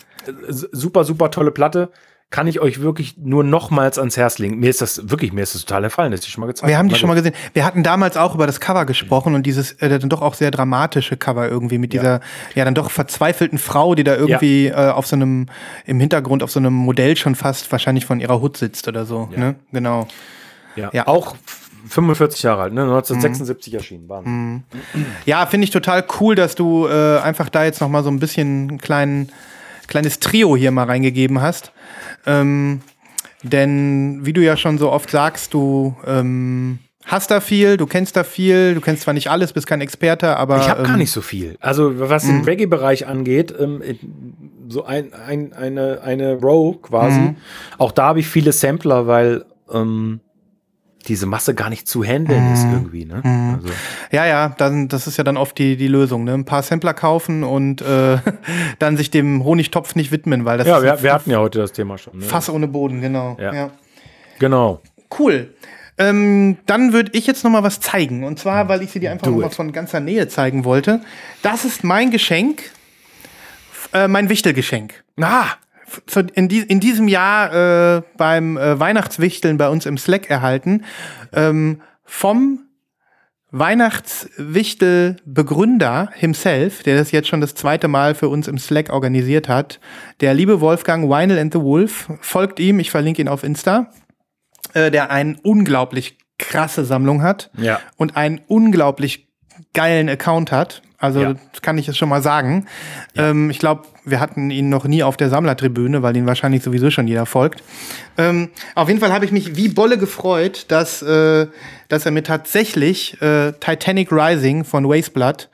super, super tolle Platte. Kann ich euch wirklich nur nochmals ans Herz legen. Mir ist das wirklich, mir ist das total gefallen, dass ich schon mal gezeigt Wir haben die schon mal gesehen. Wir hatten damals auch über das Cover gesprochen und dieses äh, dann doch auch sehr dramatische Cover irgendwie mit dieser ja dann doch verzweifelten Frau, die da irgendwie äh, auf so einem im Hintergrund auf so einem Modell schon fast wahrscheinlich von ihrer Hut sitzt oder so. Ne? Genau. Ja. Ja. Auch f- 45 Jahre alt, ne? 1976 erschienen. Wahnsinn. Ja, finde ich total cool, dass du äh, einfach da jetzt noch mal so ein bisschen ein kleinen, kleines Trio hier mal reingegeben hast. Ähm, denn wie du ja schon so oft sagst, du ähm, hast da viel, du kennst da viel, du kennst zwar nicht alles, bist kein Experte, aber Ich habe gar ähm, nicht so viel. Also was den Reggae-Bereich angeht, ähm, so ein, ein, eine, eine Row quasi. Auch da habe ich viele Sampler, weil ähm, diese Masse gar nicht zu handeln ist irgendwie. Ne? Also, Ja, ja, dann, das ist ja dann oft die, die Lösung. Ne? Ein paar Sampler kaufen und äh, [LAUGHS] dann sich dem Honigtopf nicht widmen, weil das ja, ist wir, wir hatten ja heute das Thema schon. Ne? Fass ohne Boden, genau. Ja. ja. Genau. Cool. Ähm, dann würde ich jetzt noch mal was zeigen. Und zwar, weil ich sie dir einfach Do noch mal von ganzer Nähe zeigen wollte. Das ist mein Geschenk, äh, mein Wichtelgeschenk. Ah, In, die, in diesem Jahr äh, beim äh, Weihnachtswichteln bei uns im Slack erhalten. Ähm, vom Weihnachtswichtel-Begründer himself, der das jetzt schon das zweite Mal für uns im Slack organisiert hat. Der liebe Wolfgang Weinel and the Wolf. Folgt ihm, ich verlinke ihn auf Insta. Äh, der eine unglaublich krasse Sammlung hat Ja. und einen unglaublich geilen Account hat. Also Ja. kann ich jetzt schon mal sagen. Ähm, ich glaube, wir hatten ihn noch nie auf der Sammlertribüne, weil ihn wahrscheinlich sowieso schon jeder folgt. Ähm, auf jeden Fall habe ich mich wie Bolle gefreut, dass, äh, dass er mir tatsächlich äh, Titanic Rising von Wasteblood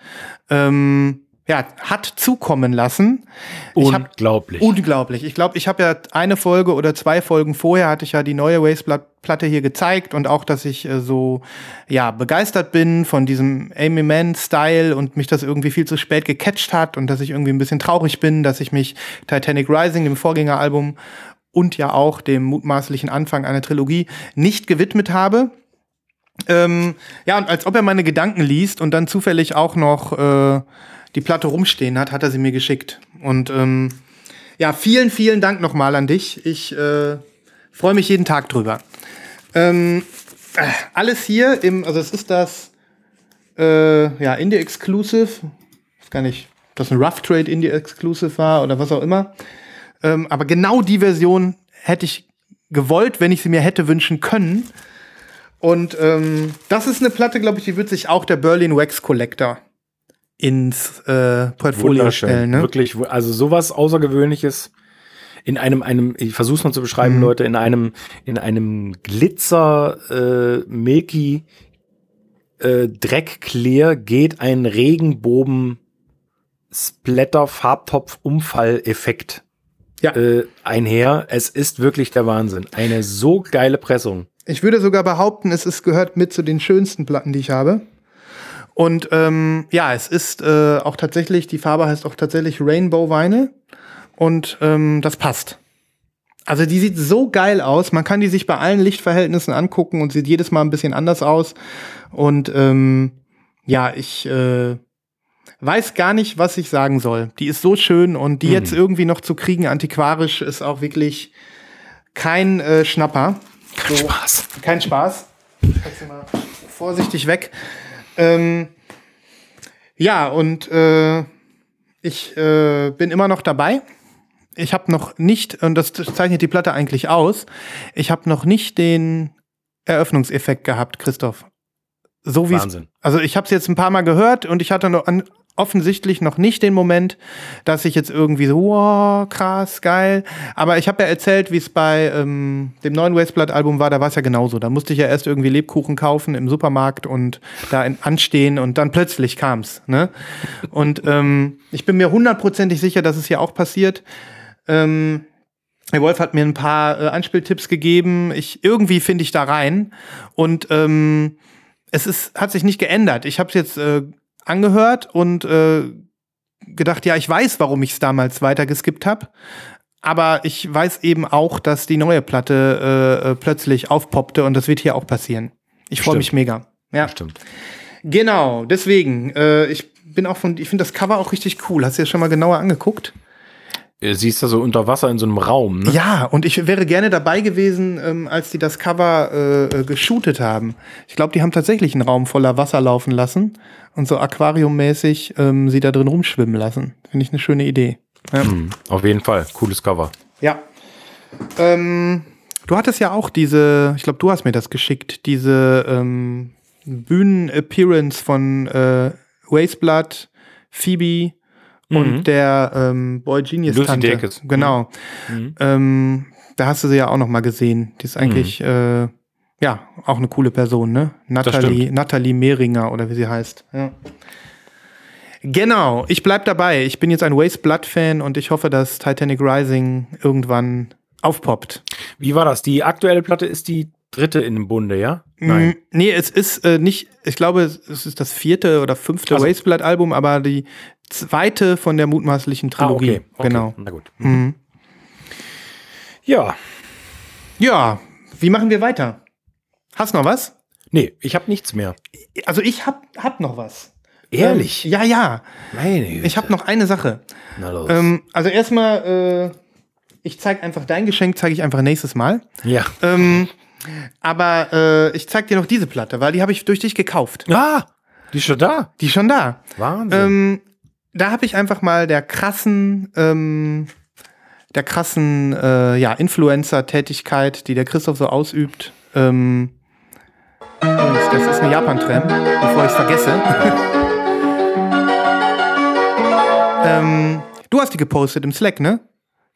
ähm, ja, hat zukommen lassen. Ich hab- unglaublich. Unglaublich. Ich glaube, ich habe ja eine Folge oder zwei Folgen vorher hatte ich ja die neue Wasteblood-Platte hier gezeigt und auch, dass ich äh, so ja begeistert bin von diesem Amy Man-Style und mich das irgendwie viel zu spät gecatcht hat und dass ich irgendwie ein bisschen traurig bin, dass ich mich Titanic Rising, dem Vorgängeralbum und ja auch dem mutmaßlichen Anfang einer Trilogie nicht gewidmet habe. Ähm, ja, und als ob er meine Gedanken liest und dann zufällig auch noch äh, die Platte rumstehen hat, hat er sie mir geschickt. Und ähm, ja, vielen, vielen Dank nochmal an dich. Ich äh, freue mich jeden Tag drüber. Ähm, äh, alles hier im, also es ist das äh, ja, Indie Exclusive. Ich gar nicht, ob das ein Rough Trade Indie Exclusive war oder was auch immer. Ähm, aber genau die Version hätte ich gewollt, wenn ich sie mir hätte wünschen können. Und ähm, das ist eine Platte, glaube ich, die wird sich auch der Berlin Wax Collector ins äh, Portfolio stellen. Ne? Wirklich, also sowas Außergewöhnliches in einem, einem, ich versuch's mal zu Mhm. beschreiben, Leute, in einem, in einem Glitzer, äh, Milky, äh, Dreckclear geht ein Regenbogen Splatter Farbtopf Umfall-Effekt Ja. äh, einher. Es ist wirklich der Wahnsinn. Eine so geile Pressung. Ich würde sogar behaupten, es ist, gehört mit zu den schönsten Platten, die ich habe. Und ähm, ja, es ist äh, auch tatsächlich, die Farbe heißt auch tatsächlich Rainbow Vinyl und ähm, das passt. Also die sieht so geil aus, man kann die sich bei allen Lichtverhältnissen angucken und sieht jedes Mal ein bisschen anders aus. Und ähm, ja, ich äh, weiß gar nicht, was ich sagen soll. Die ist so schön und die jetzt irgendwie noch zu kriegen, antiquarisch, ist auch wirklich kein äh, Schnapper. Kein Spaß. Kein Spaß. Ich mal vorsichtig weg. Ähm, ja, und äh, ich äh, bin immer noch dabei. Ich habe noch nicht, und das zeichnet die Platte eigentlich aus, ich habe noch nicht den Eröffnungseffekt gehabt, Christoph. So wie Wahnsinn. Also ich habe es jetzt ein paar Mal gehört und ich hatte noch an, offensichtlich noch nicht den Moment, dass ich jetzt irgendwie so, wow, krass, geil. Aber ich habe ja erzählt, wie es bei ähm, dem neuen Wasteblood-Album war, da war es ja genauso. Da musste ich ja erst irgendwie Lebkuchen kaufen im Supermarkt und da in, anstehen und dann plötzlich kam's. Ne? Und ähm, ich bin mir hundertprozentig sicher, dass es hier auch passiert. Ähm, der Wolf hat mir ein paar äh, Anspieltipps gegeben. Ich irgendwie finde ich da rein und ähm, es ist hat sich nicht geändert. Ich habe es jetzt äh, angehört und äh, gedacht, ja, ich weiß, warum ich es damals weitergeskippt habe. Aber ich weiß eben auch, dass die neue Platte äh, äh, plötzlich aufpoppte und das wird hier auch passieren. Ich freue mich mega. Ja, Stimmt. genau. Deswegen, äh, ich bin auch von, ich finde das Cover auch richtig cool. Hast du dir das schon mal genauer angeguckt? Äh, Sie ist da so unter Wasser in so einem Raum, ne? Ja, und ich wäre gerne dabei gewesen, ähm, als die das Cover äh, äh, geshootet haben. Ich glaube, die haben tatsächlich einen Raum voller Wasser laufen lassen und so aquariummäßig ähm, sie da drin rumschwimmen lassen. Finde ich eine schöne Idee. Ja. Hm, auf jeden Fall. Cooles Cover. ja. Ähm, du hattest ja auch diese, ich glaube, du hast mir das geschickt, diese ähm, Bühnen-Appearance von äh, Wasteblood, Phoebe und der ähm, Boy Genius Lucy Tante. Dacus. Genau. Ähm, da hast du sie ja auch noch mal gesehen. Die ist eigentlich äh, ja auch eine coole Person, ne? Natalie. Natalie Mehringer oder wie sie heißt. Ja. Genau, ich bleib dabei. Ich bin jetzt ein Waste Blood Fan und ich hoffe, dass Titanic Rising irgendwann aufpoppt. Wie war das? Die aktuelle Platte ist die dritte in dem Bunde, ja? Mm, Nee, es ist äh, nicht, ich glaube, es ist das vierte oder fünfte Also- Waste Blood Album, aber die zweite von der mutmaßlichen Trilogie. Ah, okay. okay. Genau. Na gut. Mhm. Ja. Ja, wie machen wir weiter? Hast noch was? Nee, ich habe nichts mehr. Also ich hab, hab noch was. Ehrlich? Ähm, ja, ja. Meine Güte. Ich habe noch eine Sache. Na los. Ähm, also erstmal, äh, ich zeige einfach dein Geschenk, zeige ich einfach nächstes Mal. ja. Ähm, aber äh, ich zeig dir noch diese Platte, weil die habe ich durch dich gekauft. Ah, die ist schon da. Die ist schon da. Wahnsinn. Ähm, da habe ich einfach mal der krassen, ähm, der krassen äh, ja, Influencer-Tätigkeit, die der Christoph so ausübt. Ähm, übrigens, das ist eine Japan-Tram, bevor ich es vergesse. [LAUGHS] ähm, du hast die gepostet im Slack, ne?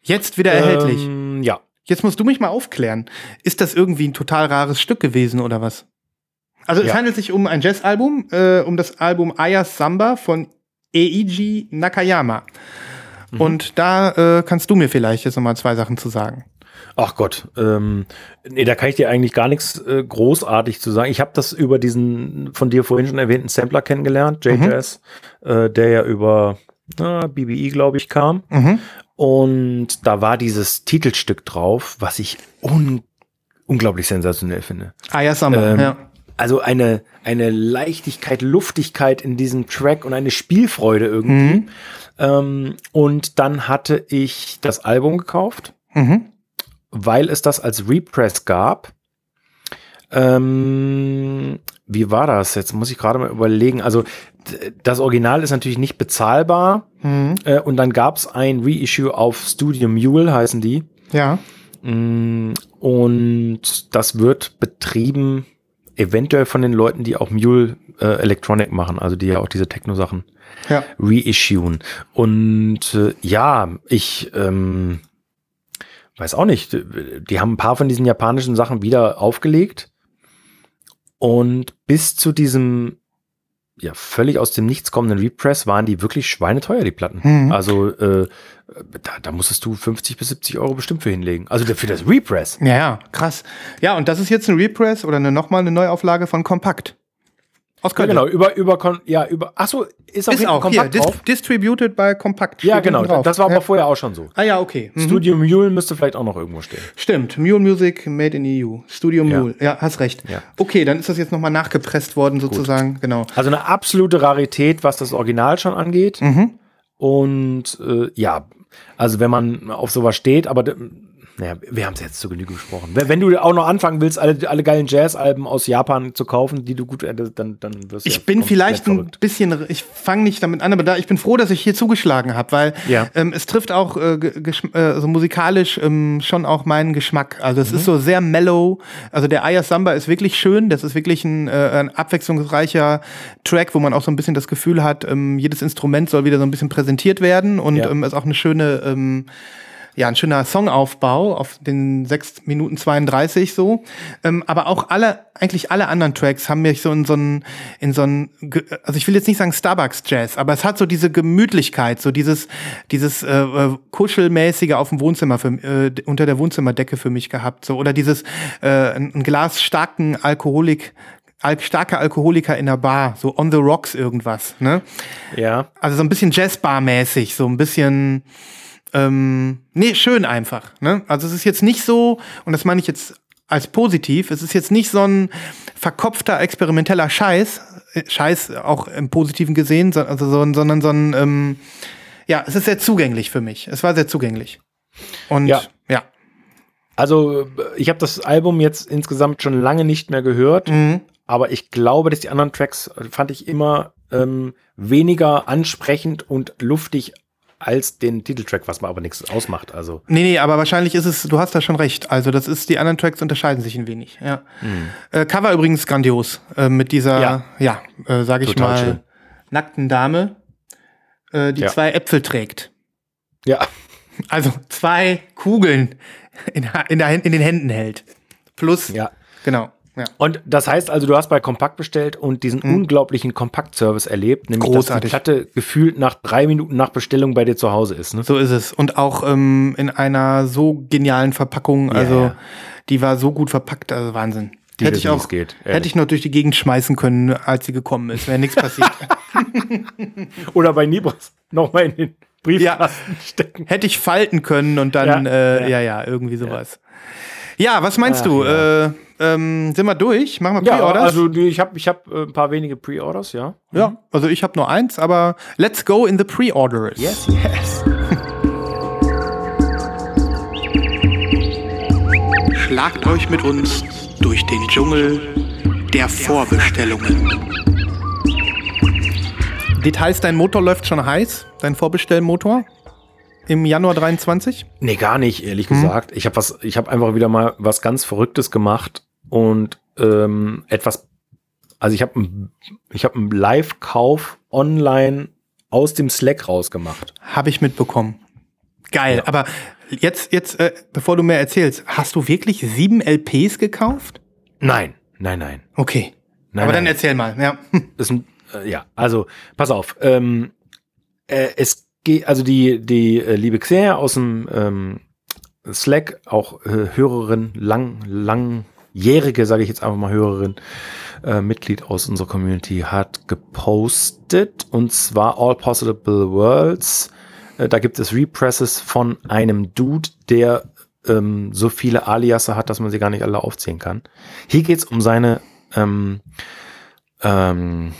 Jetzt wieder erhältlich. Ähm, ja. Jetzt musst du mich mal aufklären. Ist das irgendwie ein total rares Stück gewesen oder was? Also es Ja. handelt sich um ein Jazzalbum, äh, um das Album Aya Samba von Eiji Nakayama. Mhm. Und da äh, kannst du mir vielleicht jetzt nochmal zwei Sachen zu sagen. Ach Gott, ähm, nee, da kann ich dir eigentlich gar nichts äh, großartig zu sagen. Ich habe das über diesen von dir vorhin schon erwähnten Sampler kennengelernt, JJS, äh, der ja über na, BBI, glaube ich, kam. Mhm. Und da war dieses Titelstück drauf, was ich un unglaublich sensationell finde. Aya Samba, Ähm, ja. Also eine, eine Leichtigkeit, Luftigkeit in diesem Track und eine Spielfreude irgendwie. Ähm, und dann hatte ich das Album gekauft Mhm. weil es das als Repress gab. Ähm, wie war das? Jetzt muss ich gerade mal überlegen. Also das Original ist natürlich nicht bezahlbar. Mhm. Äh, und dann gab es ein Reissue auf Studio Mule, heißen die. Ja. Mm, Und das wird betrieben eventuell von den Leuten, die auch Mule äh, Electronic machen, also die ja auch diese Techno-Sachen Ja. reissuen. Und äh, ja, ich ähm, weiß auch nicht, die haben ein paar von diesen japanischen Sachen wieder aufgelegt. Und bis zu diesem ja völlig aus dem Nichts kommenden Repress waren die wirklich schweineteuer, die Platten. Mhm. Also äh, da, da musstest du 50 bis 70 Euro bestimmt für hinlegen. Also für das Repress. Ja, ja, krass. Ja, und das ist jetzt ein Repress oder eine, nochmal eine Neuauflage von Kompakt. Ja, genau, über, über, ja, über, ach so, ist auch, Ist auch hier, kompakt dis drauf. distributed by Compact. Ja, genau, drauf. das war aber ja. vorher auch schon so. Ah ja, okay. Mhm. Studio Mule müsste vielleicht auch noch irgendwo stehen. Stimmt, Mule Music made in EU. Studio Ja. Mule. Ja, hast recht. Ja. Okay, dann ist das jetzt nochmal nachgepresst worden, sozusagen. Genau. Also eine absolute Rarität, was das Original schon angeht. Mhm. Und äh, ja, also wenn man auf sowas steht, aber naja, wir haben es jetzt zu Genüge besprochen. Wenn, du auch noch anfangen willst, alle, alle geilen Jazz-Alben aus Japan zu kaufen, die du gut, äh, dann, dann wirst du Ich ja bin vielleicht ein bisschen, ich fange nicht damit an, aber da, ich bin froh, dass ich hier zugeschlagen habe, weil Ja. ähm, es trifft auch äh, äh, so musikalisch ähm, schon auch meinen Geschmack. Also Mhm. es ist so sehr mellow. Also der Aya Samba ist wirklich schön. Das ist wirklich ein, äh, ein abwechslungsreicher Track, wo man auch so ein bisschen das Gefühl hat, ähm, jedes Instrument soll wieder so ein bisschen präsentiert werden und Ja. ähm, ist auch eine schöne ähm, ja, ein schöner Songaufbau auf den 6 Minuten 32 so. Ähm, aber auch alle, eigentlich alle anderen Tracks haben mich so in so einen, in so einen, also ich will jetzt nicht sagen Starbucks Jazz, aber es hat so diese Gemütlichkeit, so dieses, dieses äh, äh, kuschelmäßige auf dem Wohnzimmer für, äh, unter der Wohnzimmerdecke für mich gehabt, so oder dieses äh, ein, ein Glas starken Alkoholik, al Alkoholiker in der Bar, so on the rocks irgendwas, ne? Ja, Also so ein bisschen Jazzbar-mäßig, so ein bisschen, ähm, nee, schön einfach. Ne? Also es ist jetzt nicht so, und das meine ich jetzt als positiv, es ist jetzt nicht so ein verkopfter, experimenteller Scheiß, äh, Scheiß auch im Positiven gesehen, so, also so, sondern so ein, ähm, ja, es ist sehr zugänglich für mich. Es war sehr zugänglich. Und Ja. ja. also äh, ich habe das Album jetzt insgesamt schon lange nicht mehr gehört, Mhm. aber ich glaube, dass die anderen Tracks äh, fand ich immer ähm, weniger ansprechend und luftig als den Titeltrack, was mir aber nichts ausmacht. Also Nee, nee, aber wahrscheinlich ist es, du hast da schon recht. Also das ist, die anderen Tracks unterscheiden sich ein wenig, ja. Äh, Cover übrigens grandios, äh, mit dieser, ja, Ja. äh, sag ich mal, schön. nackten Dame, äh, die Ja. zwei Äpfel trägt. ja, Also zwei Kugeln in, in, der, in den Händen hält. Plus, ja. genau, ja. Und das heißt also, du hast bei Kompakt bestellt und diesen unglaublichen Kompakt-Service erlebt, nämlich dass die Großartig. Platte gefühlt nach drei Minuten nach Bestellung bei dir zu Hause ist. Ne? So ist es. Und auch ähm, in einer so genialen Verpackung. Also ja. die war so gut verpackt, also Wahnsinn. Die hätte ich auch, geht, hätte ich noch durch die Gegend schmeißen können, als sie gekommen ist. Wäre nichts passiert. [LAUGHS] [LAUGHS] Oder bei Nibras nochmal in den Briefkasten stecken. hätte ich falten können und dann, Ja, äh, ja, ja, irgendwie sowas. Ja, was meinst Ach, du? ja. Äh, ähm, sind wir durch? Machen wir Ja, Pre-Orders? also die- ich habe ich hab, äh, ein paar wenige Pre-Orders, ja. ja, also ich habe nur eins, aber let's go in the Pre-Orders. Yes, yes. [LAUGHS] Schlagt euch mit uns durch den Dschungel der Vorbestellungen. Details, dein Motor läuft schon heiß, dein Vorbestellmotor im Januar 23. Nee, gar nicht, ehrlich Mhm. gesagt. Ich habe was, ich habe einfach wieder mal was ganz Verrücktes gemacht und ähm, etwas, also ich habe ich hab einen Live-Kauf online aus dem Slack rausgemacht. Habe ich mitbekommen. Geil, aber jetzt, jetzt, äh, bevor du mehr erzählst, hast du wirklich sieben LPs gekauft? Nein, nein, nein. Okay. Nein, aber nein. dann erzähl mal, ja. [LAUGHS] ist äh, ja, also pass auf. Ähm, äh, es geht, also die die äh, liebe Xer aus dem ähm, Slack, auch äh, Hörerin, lang langjährige, sage ich jetzt einfach mal Hörerin, äh, Mitglied aus unserer Community, hat gepostet und zwar All Possible Worlds. Äh, da gibt es Represses von einem Dude, der ähm, so viele Aliasse hat, dass man sie gar nicht alle aufzählen kann. Hier geht's um seine ähm, ähm,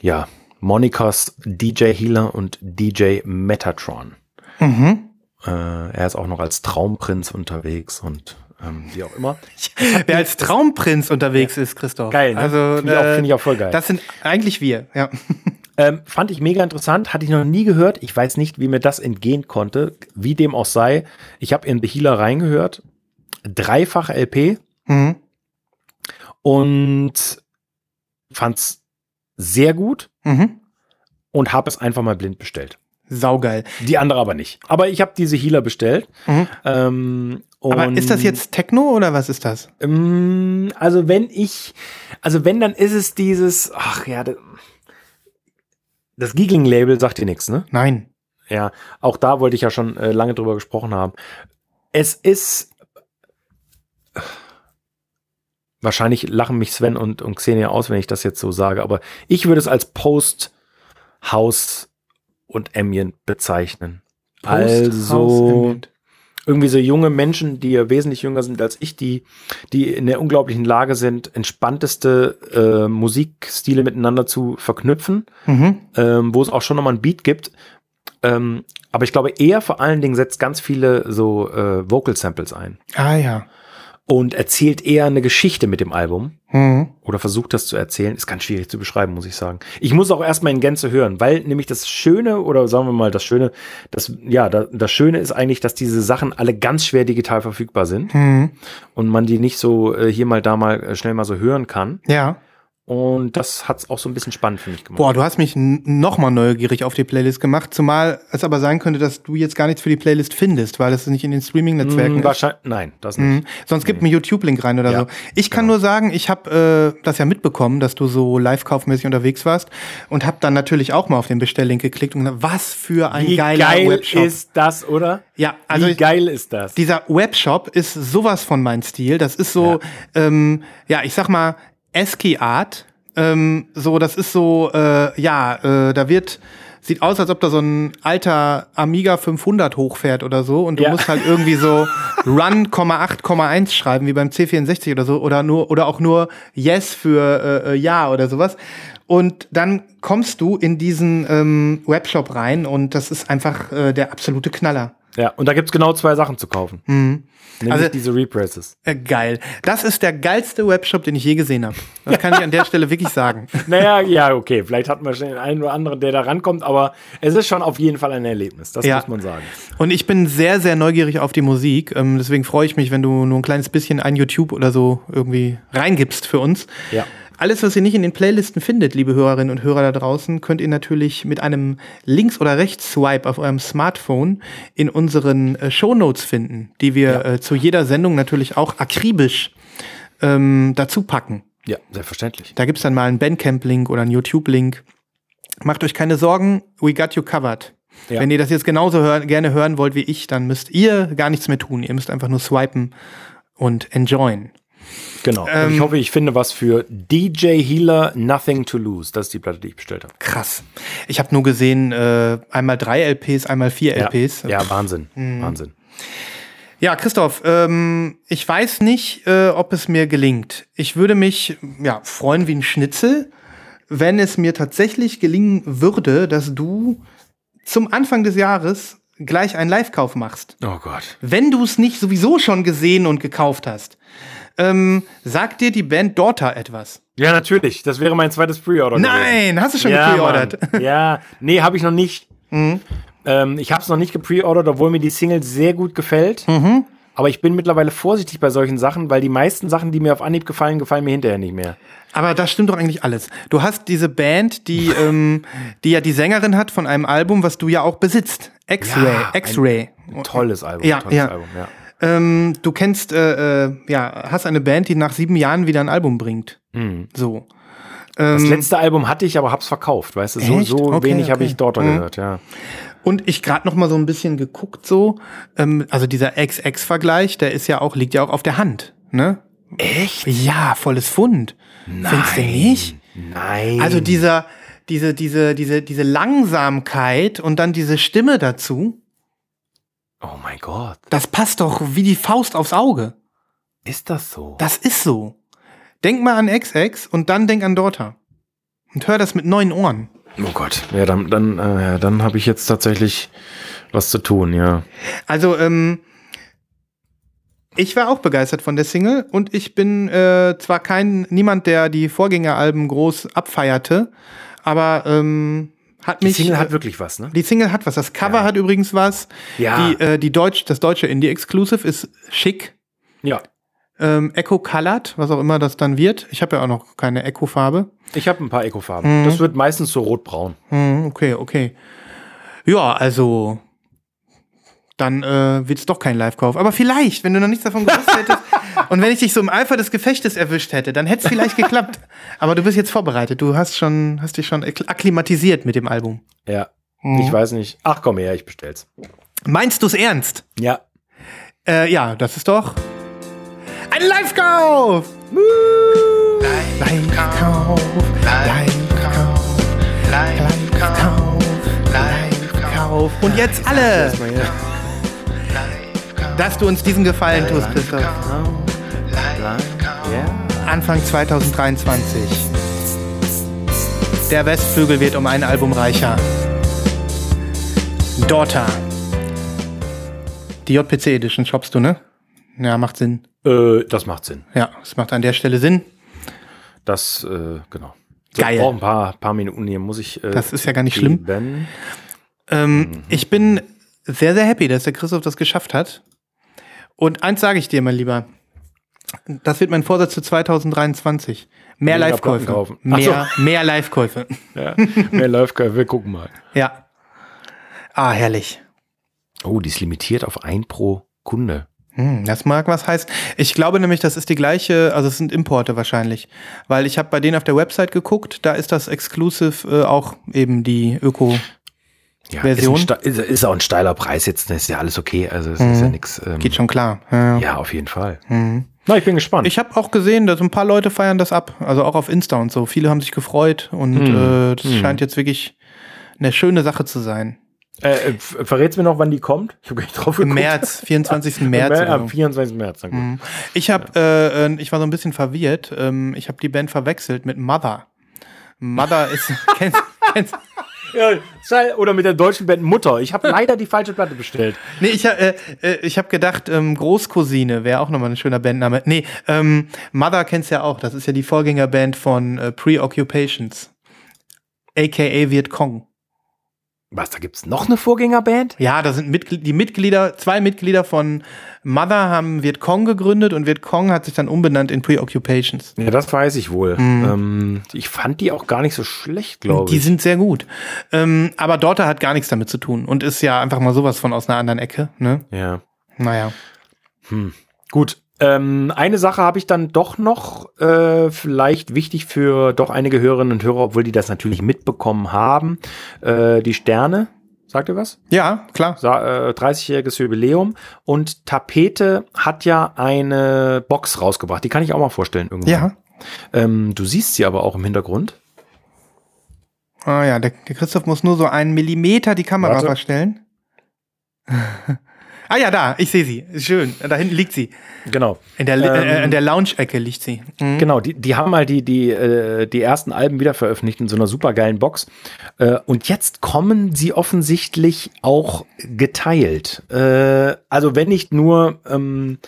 ja, Monikers DJ Healer und DJ Metatron. Mhm. Äh, er ist auch noch als Traumprinz unterwegs und ähm, wie auch immer. [LAUGHS] Wer als Traumprinz unterwegs ist, Christoph. Geil, ne? Also, Finde ich auch- äh, finde ich auch voll geil. Das sind eigentlich wir, ja. [LAUGHS] Ähm, fand ich mega interessant, hatte ich noch nie gehört. Ich weiß nicht, wie mir das entgehen konnte. Wie dem auch sei. Ich habe in The Healer reingehört. Dreifache LP Mhm. und fand's sehr gut Mhm. und habe es einfach mal blind bestellt. Saugeil. Die andere aber nicht. Aber ich habe diese Healer bestellt. Mhm. Ähm, Aber ist das jetzt Techno oder was ist das? Ähm, also wenn ich, also wenn, dann ist es dieses, ach ja, das, das Giggling-Label sagt dir nichts, ne? Nein. Ja, auch da wollte ich ja schon äh, lange drüber gesprochen haben. Es ist Wahrscheinlich lachen mich Sven und, und Xenia aus, wenn ich das jetzt so sage, aber ich würde es als Post-House und Ambient bezeichnen. also irgendwie so junge Menschen, die ja wesentlich jünger sind als ich, die, die in der unglaublichen Lage sind, entspannteste äh, Musikstile miteinander zu verknüpfen, Mhm. ähm, wo es auch schon nochmal ein Beat gibt. Ähm, aber ich glaube, er vor allen Dingen setzt ganz viele so äh, Vocal Samples ein Ah ja. Und erzählt eher eine Geschichte mit dem Album Mhm. oder versucht das zu erzählen. Ist ganz schwierig zu beschreiben, muss ich sagen. Ich muss auch erstmal in Gänze hören, weil nämlich das Schöne oder sagen wir mal das Schöne, das ja, da, das Schöne ist eigentlich, dass diese Sachen alle ganz schwer digital verfügbar sind Mhm. und man die nicht so äh, hier mal da mal äh, schnell mal so hören kann. Ja. Und das hat es auch so ein bisschen spannend für mich gemacht. Boah, du hast mich nochmal neugierig auf die Playlist gemacht, zumal es aber sein könnte, dass du jetzt gar nichts für die Playlist findest, weil es nicht in den Streaming-Netzwerken ist. wahrscheinlich, nein, das nicht. Mhm. Sonst gib mir YouTube-Link rein oder Ja, so. Ich kann nur sagen, ich habe äh, das ja mitbekommen, dass du so live-kaufmäßig unterwegs warst und habe dann natürlich auch mal auf den Bestelllink geklickt und gesagt, was für ein Wie geiler geil Webshop. ist das, oder? ja, also Wie geil ist das? dieser Webshop ist sowas von mein Stil. Das ist so, ja, ähm, ja ich sag mal, ASCII Art. Ähm, so, das ist so, äh, ja, äh, da wird, sieht aus, als ob da so ein alter Amiga 500 hochfährt oder so und du Ja. musst halt irgendwie so [LAUGHS] Run, 8,1 schreiben, wie beim C64 oder so, oder nur, oder auch nur Yes für äh, äh, Ja oder sowas. Und dann kommst du in diesen ähm, Webshop rein und das ist einfach äh, der absolute Knaller. Ja, und da gibt's genau zwei Sachen zu kaufen. Nämlich Also- diese Represses. Äh, geil. Das ist der geilste Webshop, den ich je gesehen habe. Das kann ich an der Stelle wirklich sagen. [LAUGHS] Naja, ja, okay. Vielleicht hat man schon den einen oder anderen, der da rankommt, aber es ist schon auf jeden Fall ein Erlebnis. Das Ja. muss man sagen. Und ich bin sehr, sehr neugierig auf die Musik. Ähm, deswegen freue ich mich, wenn du nur ein kleines bisschen ein YouTube oder so irgendwie reingibst für uns. Ja. Alles, was ihr nicht in den Playlisten findet, liebe Hörerinnen und Hörer da draußen, könnt ihr natürlich mit einem Links- oder Rechts-Swipe auf eurem Smartphone in unseren äh, Shownotes finden, die wir äh, zu jeder Sendung natürlich auch akribisch ähm, dazu packen. Ja, selbstverständlich. Da gibt's dann mal einen Bandcamp-Link oder einen YouTube-Link. Macht euch keine Sorgen, we got you covered. Ja. Wenn ihr das jetzt genauso hör gerne hören wollt wie ich, dann müsst ihr gar nichts mehr tun. Ihr müsst einfach nur swipen und enjoyen. Genau. Ähm, ich hoffe, ich finde was für DJ Healer Nothing to Lose. Das ist die Platte, die ich bestellt habe. Krass. Ich habe nur gesehen, äh, einmal drei LPs, einmal vier Ja, LPs. ja Wahnsinn. Mhm. Wahnsinn. Ja, Christoph, ähm, ich weiß nicht, äh, ob es mir gelingt. Ich würde mich ja, freuen wie ein Schnitzel, wenn es mir tatsächlich gelingen würde, dass du zum Anfang des Jahres gleich einen Live-Kauf machst. Oh Gott. Wenn du es nicht sowieso schon gesehen und gekauft hast. Ähm, sagt dir die Band Daughter etwas? Ja, natürlich. Das wäre mein zweites Pre-Order. gewesen. Nein, hast du schon ja, gepreordert? Mhm. Ja, nee, habe ich noch nicht. Ähm, ich habe es noch nicht gepreordert, obwohl mir die Single sehr gut gefällt. Mhm. Aber ich bin mittlerweile vorsichtig bei solchen Sachen, weil die meisten Sachen, die mir auf Anhieb gefallen, gefallen mir hinterher nicht mehr. Aber das stimmt doch eigentlich alles. Du hast diese Band, die, [LAUGHS] ähm, die ja die Sängerin hat von einem Album, was du ja auch besitzt. X-Ray. Ja, X-Ray. Tolles Album. Ja, tolles ja. Album, ja. Ähm, du kennst, äh, äh, ja, hast eine Band, die nach sieben Jahren wieder ein Album bringt. Mhm. So. Das Ähm, letzte Album hatte ich, aber hab's verkauft, weißt du? So, Echt? so Okay, wenig habe okay. ich Daughter Mhm. gehört, ja. Und ich gerade noch mal so ein bisschen geguckt so, ähm, also dieser XX-Vergleich, der ist ja auch, liegt ja auch auf der Hand, ne? Echt? Ja, volles Fund. Findest du nicht? Nein. Also dieser, diese, diese, diese, diese Langsamkeit und dann diese Stimme dazu, oh mein Gott. das passt doch wie die Faust aufs Auge. Ist das so? Das ist so. Denk mal an XX und dann denk an Daughter. Und hör das mit neuen Ohren. oh Gott. Ja, dann, dann, äh, dann habe ich jetzt tatsächlich was zu tun, ja. Also, ähm, ich war auch begeistert von der Single und ich bin äh, zwar kein niemand, der die Vorgängeralben groß abfeierte, aber ähm, hat Die mich. Single hat äh, wirklich was, ne? die Single hat was. Das Cover Ja. hat übrigens was. Ja. Die, äh, die Deutsch, das deutsche Indie-Exclusive ist schick. Ja. Ähm, Echo Colored, was auch immer das dann wird. Ich habe ja auch noch keine Echo-Farbe. Ich habe ein paar Eco-Farben. Das wird meistens so rotbraun. Hm, okay, okay. Ja, also dann äh, wird es doch kein Live-Kauf. Aber vielleicht, wenn du noch nichts davon gewusst [LAUGHS] hättest und wenn ich dich so im Eifer des Gefechtes erwischt hätte, dann hätte es vielleicht geklappt. [LAUGHS] Aber du bist jetzt vorbereitet. Du hast schon, hast dich schon akklimatisiert mit dem Album. Ja. Ich weiß nicht. Ach komm her, ich bestell's. Meinst du es ernst? Ja. Äh, ja, das ist doch ein Live-Kauf. Live-Kauf, Live-Kauf, Live-Kauf, Live-Kauf. Und jetzt alle, dass du uns diesen Gefallen tust, Christoph. Anfang 2023. Der Westflügel wird um ein Album reicher. Daughter. Die JPC Edition shoppst du, ne? Ja, macht Sinn. Äh, das macht Sinn. Ja, es macht an der Stelle Sinn. Das, äh, genau. Geil. Ich brauche ein paar, paar Minuten hier, muss ich. Äh, Das ist ja gar nicht schlimm. geben. Ähm, Ich bin sehr, sehr happy, dass der Christoph das geschafft hat. Und eins sage ich dir, mein Lieber. Das wird mein Vorsatz für 2023. Mehr Live-Käufe. Kaufen. Ach Mehr, mehr Live-Käufe. [LAUGHS] Ja, mehr läuft, wir gucken mal. Ja. Ah, herrlich. Oh, die ist limitiert auf ein pro Kunde. Hm, das mag was heißen. Ich glaube nämlich, das ist die gleiche, also es sind Importe wahrscheinlich. Weil ich habe bei denen auf der Website geguckt, da ist das Exclusive äh, auch eben die Öko. Ja, Version? Ist, ist, ist auch ein steiler Preis jetzt, ist ja alles okay. Also es ist ja nichts. Ähm, Geht schon klar. Ja. Ja, auf jeden Fall. Na, ich bin gespannt. Ich habe auch gesehen, dass ein paar Leute feiern das ab, also auch auf Insta und so. Viele haben sich gefreut und äh, das scheint jetzt wirklich eine schöne Sache zu sein. äh, äh, verrätst mir noch, wann die kommt? Ich habe gar nicht drauf Im geguckt. März, [LAUGHS] 24. Im März. Am so. 24. März. Gut. Ich habe, äh, äh, ich war so ein bisschen verwirrt. Ähm, ich habe die Band verwechselt mit Mother. Mother ist, [LAUGHS] kennst, kennst, Ja, oder mit der deutschen Band Mutter. Ich habe leider die falsche Platte bestellt. [LAUGHS] Nee, ich, äh, äh, ich habe gedacht, ähm, Großcousine wäre auch nochmal ein schöner Bandname. Nee, ähm, Mother kennst ja auch. Das ist ja die Vorgängerband von äh, Preoccupations. AKA Viet Cong. Was, da gibt's noch eine Vorgängerband? Ja, da sind Mitgl die Mitglieder, zwei Mitglieder von Mother haben Viet Cong gegründet und Viet Cong hat sich dann umbenannt in Preoccupations. Ja, das weiß ich wohl. Ähm, ich fand die auch gar nicht so schlecht, glaube Die ich. sind sehr gut. Ähm, aber Daughter hat gar nichts damit zu tun und ist ja einfach mal sowas von aus einer anderen Ecke. Ne? Ja. Naja. Gut. Ähm, eine Sache habe ich dann doch noch, äh, vielleicht wichtig für doch einige Hörerinnen und Hörer, obwohl die das natürlich mitbekommen haben. Äh, die Sterne, sagt ihr was? Ja, klar. Sa äh, 30-jähriges Jubiläum. Und Tapete hat ja eine Box rausgebracht. Die kann ich auch mal vorstellen irgendwann. Ja. Ähm, du siehst sie aber auch im Hintergrund. Ah ja, der, der Christoph muss nur so einen Millimeter die Kamera Warte. verstellen. [LAUGHS] ah ja, da, ich sehe sie. Schön. Da hinten liegt sie. Genau. In der, äh, Ähm, in der Lounge-Ecke liegt sie. Mhm. Genau, die, die haben mal die, die, äh, die ersten Alben wieder veröffentlicht in so einer supergeilen Box. Äh, und jetzt kommen sie offensichtlich auch geteilt. Äh, also wenn nicht nur ähm,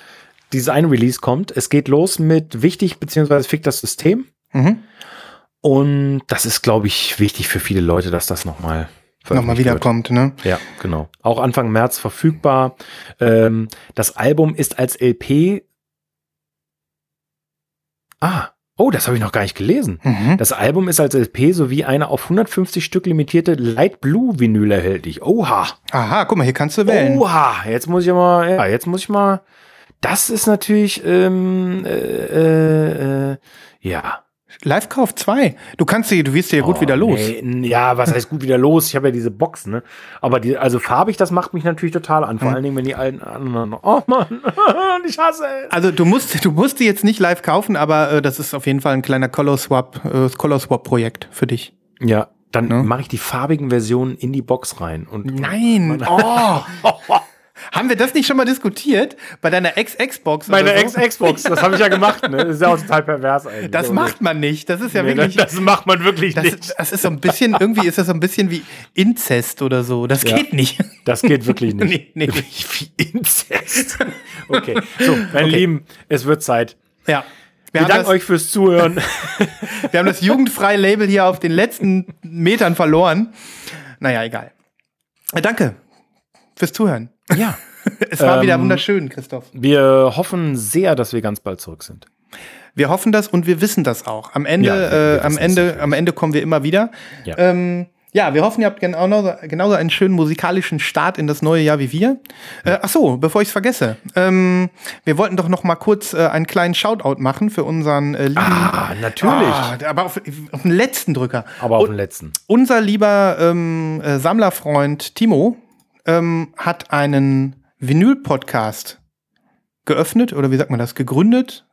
dieses eine Release kommt, es geht los mit wichtig beziehungsweise fick das System. Mhm. Und das ist, glaube ich, wichtig für viele Leute, dass das nochmal Nochmal wiederkommt, ne? Ja, genau. Auch Anfang März verfügbar. Ähm, das Album ist als LP. Ah, oh, das habe ich noch gar nicht gelesen. Mhm. Das Album ist als LP sowie eine auf 150 Stück limitierte Light Blue Vinyl erhältlich. Oha. Aha, guck mal, hier kannst du wählen. Oha. Jetzt muss ich mal, ja, jetzt muss ich mal. Das ist natürlich, ähm, äh, äh, äh, ja. Live-Kauf 2. Du kannst sie, du wirst dir ja gut Oh, wieder los. nee, ja, was heißt gut wieder los? Ich habe ja diese Box, ne? Aber die, also farbig, das macht mich natürlich total an. Vor allen Dingen, wenn die alten anderen. Oh Mann, [LAUGHS] ich hasse es. Also du musst, du musst die jetzt nicht live kaufen, aber äh, das ist auf jeden Fall ein kleiner Color Swap, äh, Color Swap Projekt für dich. Ja, dann Ne? mache ich die farbigen Versionen in die Box rein. Und Nein. Oh. [LAUGHS] Haben wir das nicht schon mal diskutiert? Bei deiner Ex-Xbox? meine oder so? Ex-Xbox, das habe ich ja gemacht, ne? Das ist ja auch total pervers eigentlich. Das macht man nicht. Das ist ja nee, wirklich. das, das macht man wirklich Das, nicht. das ist so ein bisschen, irgendwie ist das so ein bisschen wie Inzest oder so. Das Ja. geht nicht. Das geht wirklich [LAUGHS] nicht. Nee, nee. Wie, Inzest. Okay, so, meine Lieben, es wird Zeit. Ja. Wir Wir danken euch fürs Zuhören. [LAUGHS] wir haben das jugendfreie Label hier auf den letzten Metern verloren. Naja, egal. Danke fürs Zuhören. ja. [LAUGHS] Es war wieder Ähm, wunderschön, Christoph. Wir hoffen sehr, dass wir ganz bald zurück sind. Wir hoffen das und wir wissen das auch. Am Ende, Ja, äh, am Ende, am Ende kommen wir immer wieder. Ja. Ähm, ja, wir hoffen, ihr habt genauso, genauso einen schönen musikalischen Start in das neue Jahr wie wir. Äh, ach so, bevor ich es vergesse. Ähm, wir wollten doch noch mal kurz äh, einen kleinen Shoutout machen für unseren äh, lieben. Ah, natürlich. Ah, aber auf, auf den letzten Drücker. Aber auf den letzten. unser lieber ähm, äh, Sammlerfreund Timo ähm, hat einen Vinyl-Podcast geöffnet oder wie sagt man das, gegründet,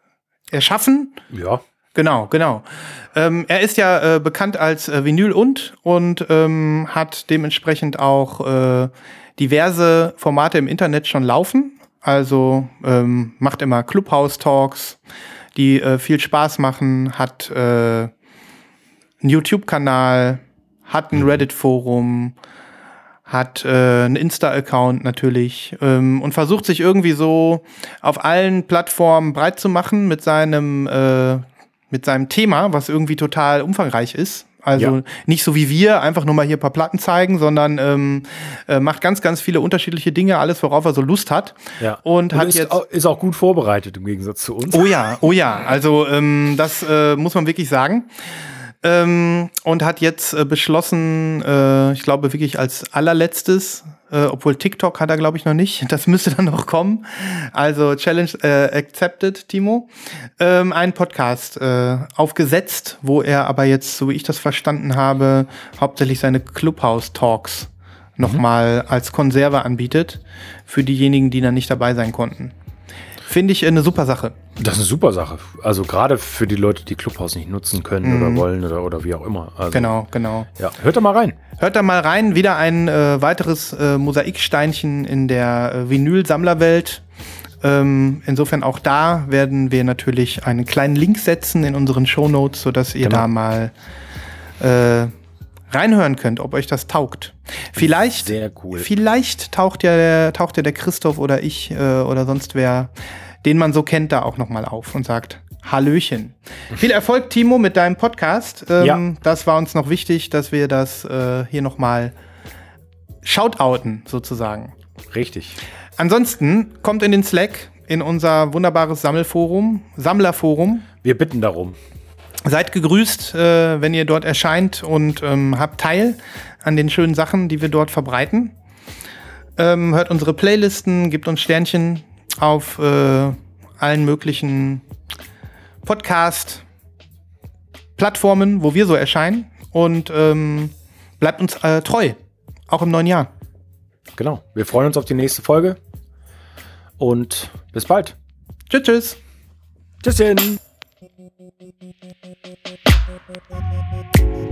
erschaffen. Ja. Genau, genau. Ähm, er ist ja äh, bekannt als äh, Vinyl und und ähm, hat dementsprechend auch äh, diverse Formate im Internet schon laufen. Also ähm, macht immer Clubhouse-Talks, die äh, viel Spaß machen, hat äh, einen YouTube-Kanal, hat ein Reddit-Forum, hat äh, einen Insta-Account natürlich ähm, und versucht sich irgendwie so auf allen Plattformen breit zu machen mit seinem äh, mit seinem Thema, was irgendwie total umfangreich ist. Also Ja. nicht so wie wir, einfach nur mal hier ein paar Platten zeigen, sondern ähm, äh, macht ganz, ganz viele unterschiedliche Dinge, alles, worauf er so Lust hat. Ja. Und, hat ist, jetzt. au- ist auch gut vorbereitet im Gegensatz zu uns. Oh ja, oh ja. Also ähm, das äh, muss man wirklich sagen. Ähm, und hat jetzt äh, beschlossen, äh, ich glaube wirklich als allerletztes, äh, obwohl TikTok hat er glaube ich noch nicht, [LAUGHS] das müsste dann noch kommen. Also Challenge äh, accepted, Timo. Ähm, einen Podcast äh, aufgesetzt, wo er aber jetzt, so wie ich das verstanden habe, hauptsächlich seine Clubhouse-Talks nochmal als Konserve anbietet für diejenigen, die dann nicht dabei sein konnten. Finde ich eine super Sache. Das ist eine super Sache. Also gerade für die Leute, die Clubhouse nicht nutzen können oder wollen oder, oder wie auch immer. Also, Genau, genau. Ja, hört da mal rein. Hört da mal rein, wieder ein äh, weiteres äh, Mosaiksteinchen in der äh, Vinyl-Sammlerwelt. Ähm, insofern auch da werden wir natürlich einen kleinen Link setzen in unseren Shownotes, sodass ihr Genau. da mal äh, reinhören könnt, ob euch das taugt. Vielleicht, Sehr cool. vielleicht taucht ja der, taucht ja der Christoph oder ich äh, oder sonst wer, den man so kennt, da auch noch mal auf und sagt Hallöchen. Viel Erfolg, Timo, mit deinem Podcast. Ähm, Ja. Das war uns noch wichtig, dass wir das äh, hier noch mal shoutouten, sozusagen. Richtig. Ansonsten kommt in den Slack, in unser wunderbares Sammelforum, Sammlerforum. Wir bitten darum. Seid gegrüßt, äh, wenn ihr dort erscheint und ähm, habt Teil an den schönen Sachen, die wir dort verbreiten. Ähm, hört unsere Playlisten, gebt uns Sternchen auf äh, allen möglichen Podcast-Plattformen, wo wir so erscheinen. Und ähm, bleibt uns äh, treu, auch im neuen Jahr. Genau. Wir freuen uns auf die nächste Folge. Und bis bald. Tschüss, tschüss. Tschüsschen. Thank you.